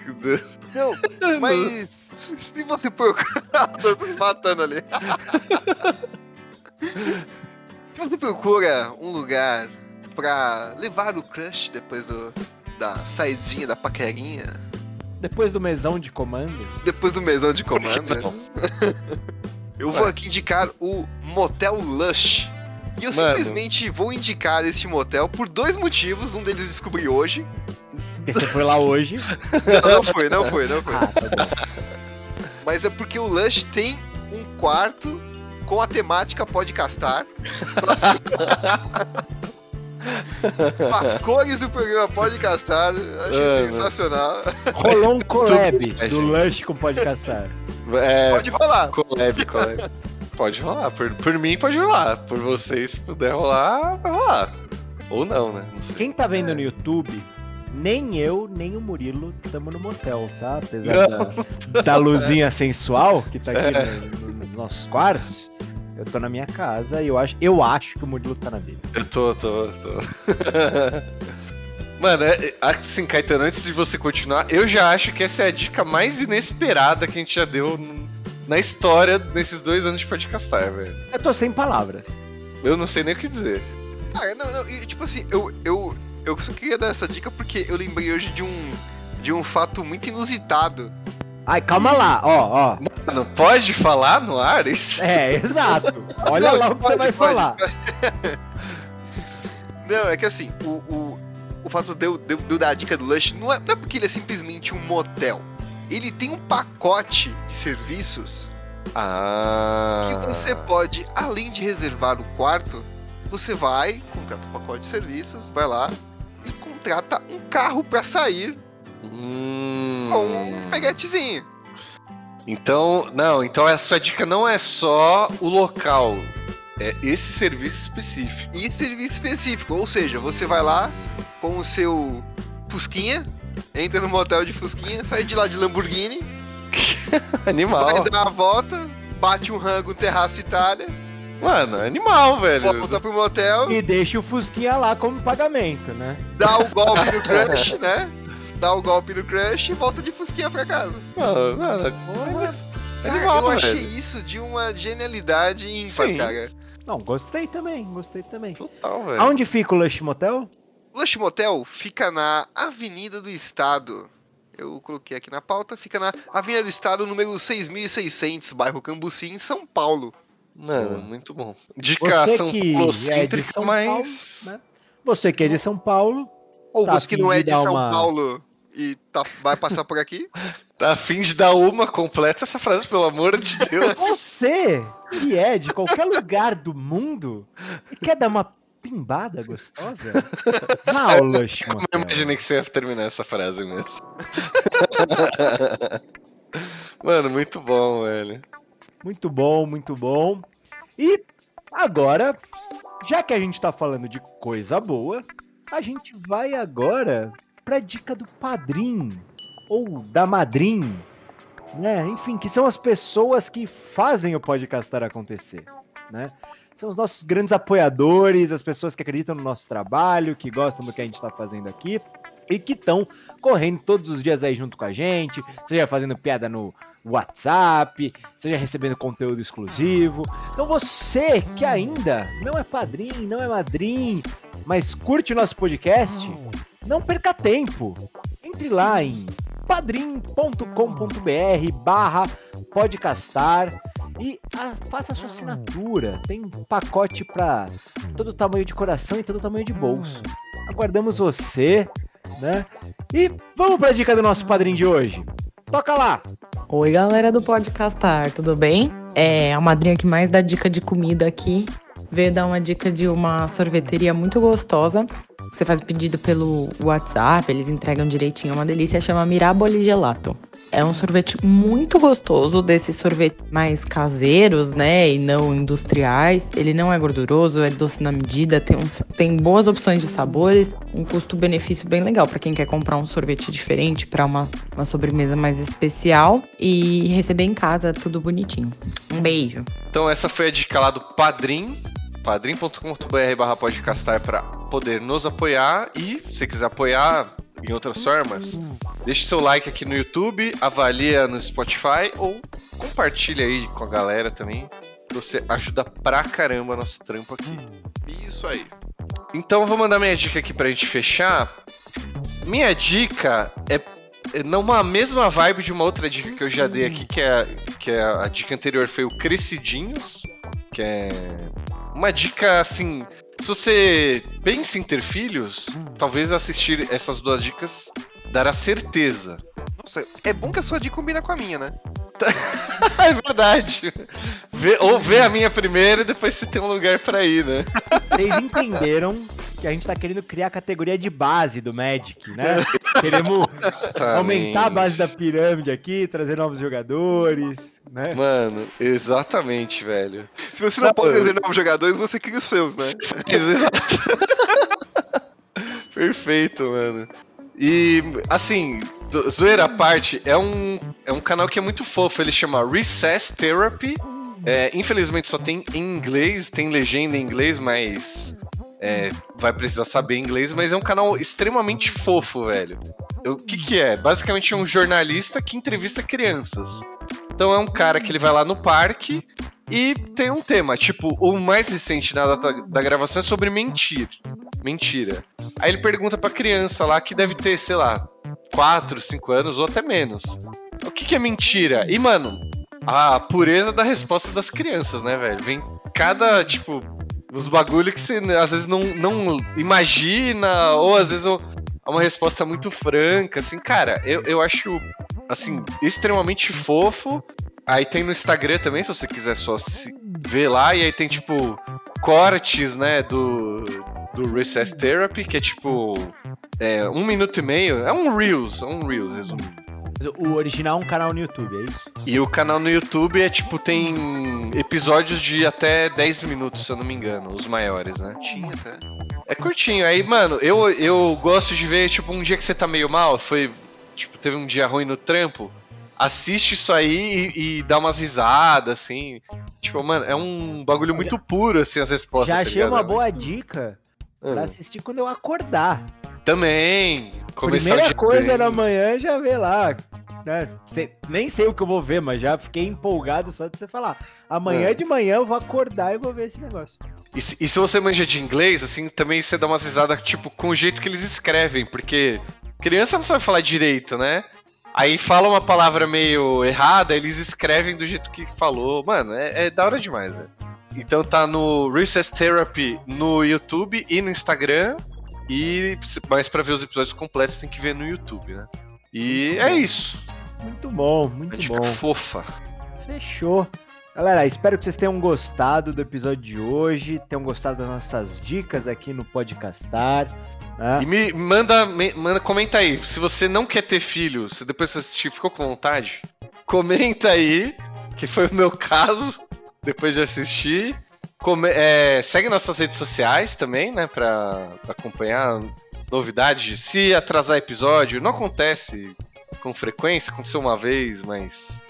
Não, mas se você procurar. Tô me matando ali. Se você procura um lugar pra levar o crush depois do, da saidinha, da paquerinha, Depois do mesão de comando. depois do mesão de comando, eu vou aqui indicar o Motel Lush. E eu Mano. simplesmente vou indicar este motel por dois motivos. Um deles eu descobri hoje. Você foi lá hoje. Não, não foi, não foi, não foi. Ah, tá. Mas é porque o Lush tem um quarto com a temática podcastar. Com as, cores do programa podcastar. Achei Mano. sensacional. Rolou um collab do. Lush com Podcastar. É, Pode falar. collab, collab. Pode rolar, por, por mim pode rolar. Por vocês, se puder rolar, vai rolar. Ou não, né? Não sei. Quem tá vendo no YouTube, nem eu, nem o Murilo estamos no motel, tá? Apesar da, da luzinha sensual que tá aqui no- nos nossos quartos. Eu tô na minha casa e eu acho, eu acho que o Murilo tá na dele. Eu tô, tô, tô. Mano, é- assim, Caetano, antes de você continuar, eu já acho que essa é a dica mais inesperada que a gente já deu na história nesses dois anos de podcastar, velho. Eu tô sem palavras. Eu não sei nem o que dizer. Ah, não, não, e, tipo assim, eu, eu, eu só queria dar essa dica porque eu lembrei hoje de um, de um fato muito inusitado. Ai, calma lá, ó, ó. Mano, pode falar no ar isso? É, exato. Olha Não, lá o que você pode, vai pode. falar. Não, é que assim, o, o, o fato de eu, de eu- de eu dar a dica do Lush não é, não é porque ele é simplesmente um motel. Ele tem um pacote de serviços Ah. que você pode, além de reservar o quarto, você vai, contrata um pacote de serviços, vai lá e contrata um carro pra sair Hum. com um peguetezinho. Então, não, então a sua dica não é só o local, é esse serviço específico. E serviço específico, ou seja, você vai lá com o seu Fusquinha, entra no motel de Fusquinha, sai de lá de Lamborghini, Animal. vai dar a volta, bate um rango no terraço Itália, Mano, animal, velho. volta pro motel, E deixa o Fusquinha lá como pagamento, né? dá o golpe no crush, né? Dá o golpe no crush e volta de Fusquinha pra casa. Mano, mano, Cara, animal, eu achei velho. isso de uma genialidade ímpar, Sim. cara. Não, gostei também, gostei também. Total, velho. Aonde fica o Lush Motel? O Lush Motel fica na Avenida do Estado. Eu coloquei aqui na pauta, fica na Avenida do Estado, número 6600, bairro Cambuci, em São Paulo. Mano, muito bom. Dica Você São que Paulo é de São mas... Paulo, né? Você que é de São Paulo, Ou Tá você que afim não é de São uma- Paulo e tá- vai passar por aqui, Tá a fim de dar uma completa essa frase, pelo amor de Deus. você que é de qualquer lugar do mundo e quer dar uma pimbada gostosa, vá ao Lush Eu imaginei que você ia terminar essa frase mesmo. Mano, muito bom, velho. Muito bom, muito bom. E agora, já que a gente tá falando de coisa boa, a gente vai agora pra dica do padrinho ou da madrinha, né? Enfim, que são as pessoas que fazem o podcastar acontecer, né? São os nossos grandes apoiadores, as pessoas que acreditam no nosso trabalho, que gostam do que a gente tá fazendo aqui e que estão correndo todos os dias aí junto com a gente, seja fazendo piada no WhatsApp, seja recebendo conteúdo exclusivo. Então você que ainda não é padrinho, não é madrinho, mas curte o nosso podcast, não perca tempo. Entre lá em padrim.com.br barra podcastar e ah, faça a sua assinatura. Tem um pacote para todo tamanho de coração e todo tamanho de bolso. Aguardamos você, né? E vamos para a dica do nosso padrinho de hoje. Toca lá! Oi, galera do Podcastar, tudo bem? É a madrinha que mais dá dica de comida aqui. Veio dar uma dica de uma sorveteria muito gostosa. Você faz o pedido pelo WhatsApp, eles entregam direitinho, é uma delícia, chama Miraboli Gelato. É um sorvete muito gostoso, desses sorvetes mais caseiros, né, e não industriais. Ele não é gorduroso, é doce na medida, tem, uns, tem boas opções de sabores, um custo-benefício bem legal para quem quer comprar um sorvete diferente para uma, uma sobremesa mais especial e receber em casa tudo bonitinho. Um beijo. Então essa foi a dica lá do Padrim, padrim.com.br barra podcastar para poder nos apoiar e se quiser apoiar em outras formas, deixe seu like aqui no YouTube, avalia no Spotify ou compartilha aí com a galera também. Você ajuda pra caramba nosso trampo aqui. Isso aí. Então eu vou mandar minha dica aqui pra gente fechar. Minha dica é é numa mesma vibe de uma outra dica que eu já dei aqui, que é, que é a dica anterior foi o Crescidinhos, que é uma dica assim. Se você pensa em ter filhos, talvez assistir essas duas dicas dará certeza. Nossa, é bom que a sua dica combina com a minha, né? é verdade. Vê- ou vê a minha primeiro e depois você tem um lugar pra ir, né? Vocês entenderam que a gente tá querendo criar a categoria de base do Magic, né? Queremos aumentar a base da pirâmide aqui, trazer novos jogadores, né? Mano, exatamente, velho. Se você não Não, pode trazer novos jogadores, você cria os seus, né? Exato. Perfeito, mano. E, assim, do- zoeira à parte, é um, é um canal que é muito fofo. Ele chama Recess Therapy. É, infelizmente só tem em inglês, tem legenda em inglês, mas é, vai precisar saber inglês. Mas é um canal extremamente fofo, velho. O que que é? Basicamente é um jornalista que entrevista crianças. Então é um cara que ele vai lá no parque e tem um tema, tipo, o mais recente na data da gravação é sobre mentir. Mentira. Aí ele pergunta pra criança lá, que deve ter, sei lá, 4, 5 anos ou até menos. O que, que é mentira? E, mano, a pureza da resposta das crianças, né, velho? Vem cada, tipo, os bagulho que você às vezes não, não imagina, ou às vezes é uma resposta muito franca, assim, cara, eu, eu acho, assim, extremamente fofo. Aí tem no Instagram também, se você quiser só se ver lá, e aí tem, tipo, cortes, né, do, do Recess Therapy, que é tipo, é, um minuto e meio, é um Reels, é um Reels, resumindo. O original é um canal no YouTube, é isso? E o canal no YouTube é tipo, tem episódios de até 10 minutos, se eu não me engano, os maiores, né? Tinha até. É curtinho. Aí, mano, eu, eu gosto de ver, tipo, um dia que você tá meio mal, foi. Tipo, teve um dia ruim no trampo. Assiste isso aí e, e dá umas risadas, assim. Tipo, mano, é um bagulho muito puro, assim, as respostas. Já tá achei ligado? uma boa dica pra Hum. assistir quando eu acordar. Também. Começar Primeira coisa bem. da manhã já vê lá. né? Cê- nem sei o que eu vou ver, mas já fiquei empolgado só de você falar. Amanhã É. de manhã eu vou acordar e vou ver esse negócio. E se, e se você manja de inglês, assim, também você dá umas risadas, tipo, com o jeito que eles escrevem, porque criança não sabe falar direito, né? Aí fala uma palavra meio errada, eles escrevem do jeito que falou. Mano, é, é da hora demais, velho. Então tá no Recess Therapy no YouTube e no Instagram. E mas pra ver os episódios completos tem que ver no YouTube, né? E é isso. Muito bom, Uma muito dica bom. fofa. Fechou. Galera, espero que vocês tenham gostado do episódio de hoje, tenham gostado das nossas dicas aqui no Podcastar. Né? E me manda, me- manda, comenta aí. Se você não quer ter filho, se depois você assistir ficou com vontade, comenta aí, que foi o meu caso, depois de assistir. Come- é, segue nossas redes sociais também, né, pra acompanhar novidades. Se atrasar episódio, não acontece com frequência, aconteceu uma vez, mas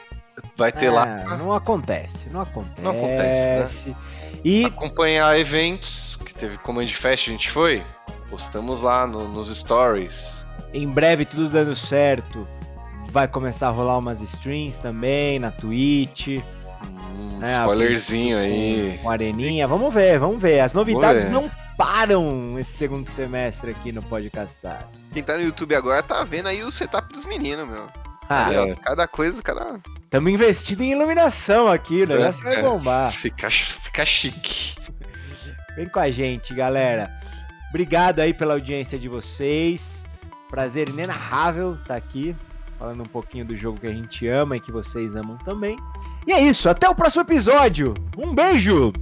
vai ter É, lá. Não acontece, não acontece. Não acontece, né? E Acompanhar eventos, que teve Command Fest, a gente foi. Postamos lá no- nos stories. em breve, tudo dando certo, vai começar a rolar umas streams também na Twitch. Um né, spoilerzinho com- aí. Com areninha. Vamos ver, vamos ver. As novidades ver. não param esse segundo semestre aqui no Podcastar. Quem tá no YouTube agora tá vendo aí o setup dos meninos, meu. Ah, é. cada coisa, cada. estamos investindo em iluminação aqui, o negócio vai É, bombar. Fica, fica chique. Vem com a gente, galera. Obrigado aí pela audiência de vocês. Prazer inenarrável estar aqui, falando um pouquinho do jogo que a gente ama e que vocês amam também. E é isso, até o próximo episódio. Um beijo.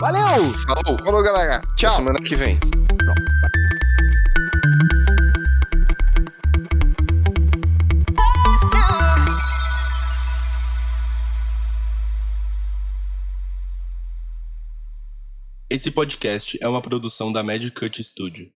Valeu! Falou. Falou, galera. Até Tchau. semana que vem. Esse podcast é uma produção da Magic Cut Studio.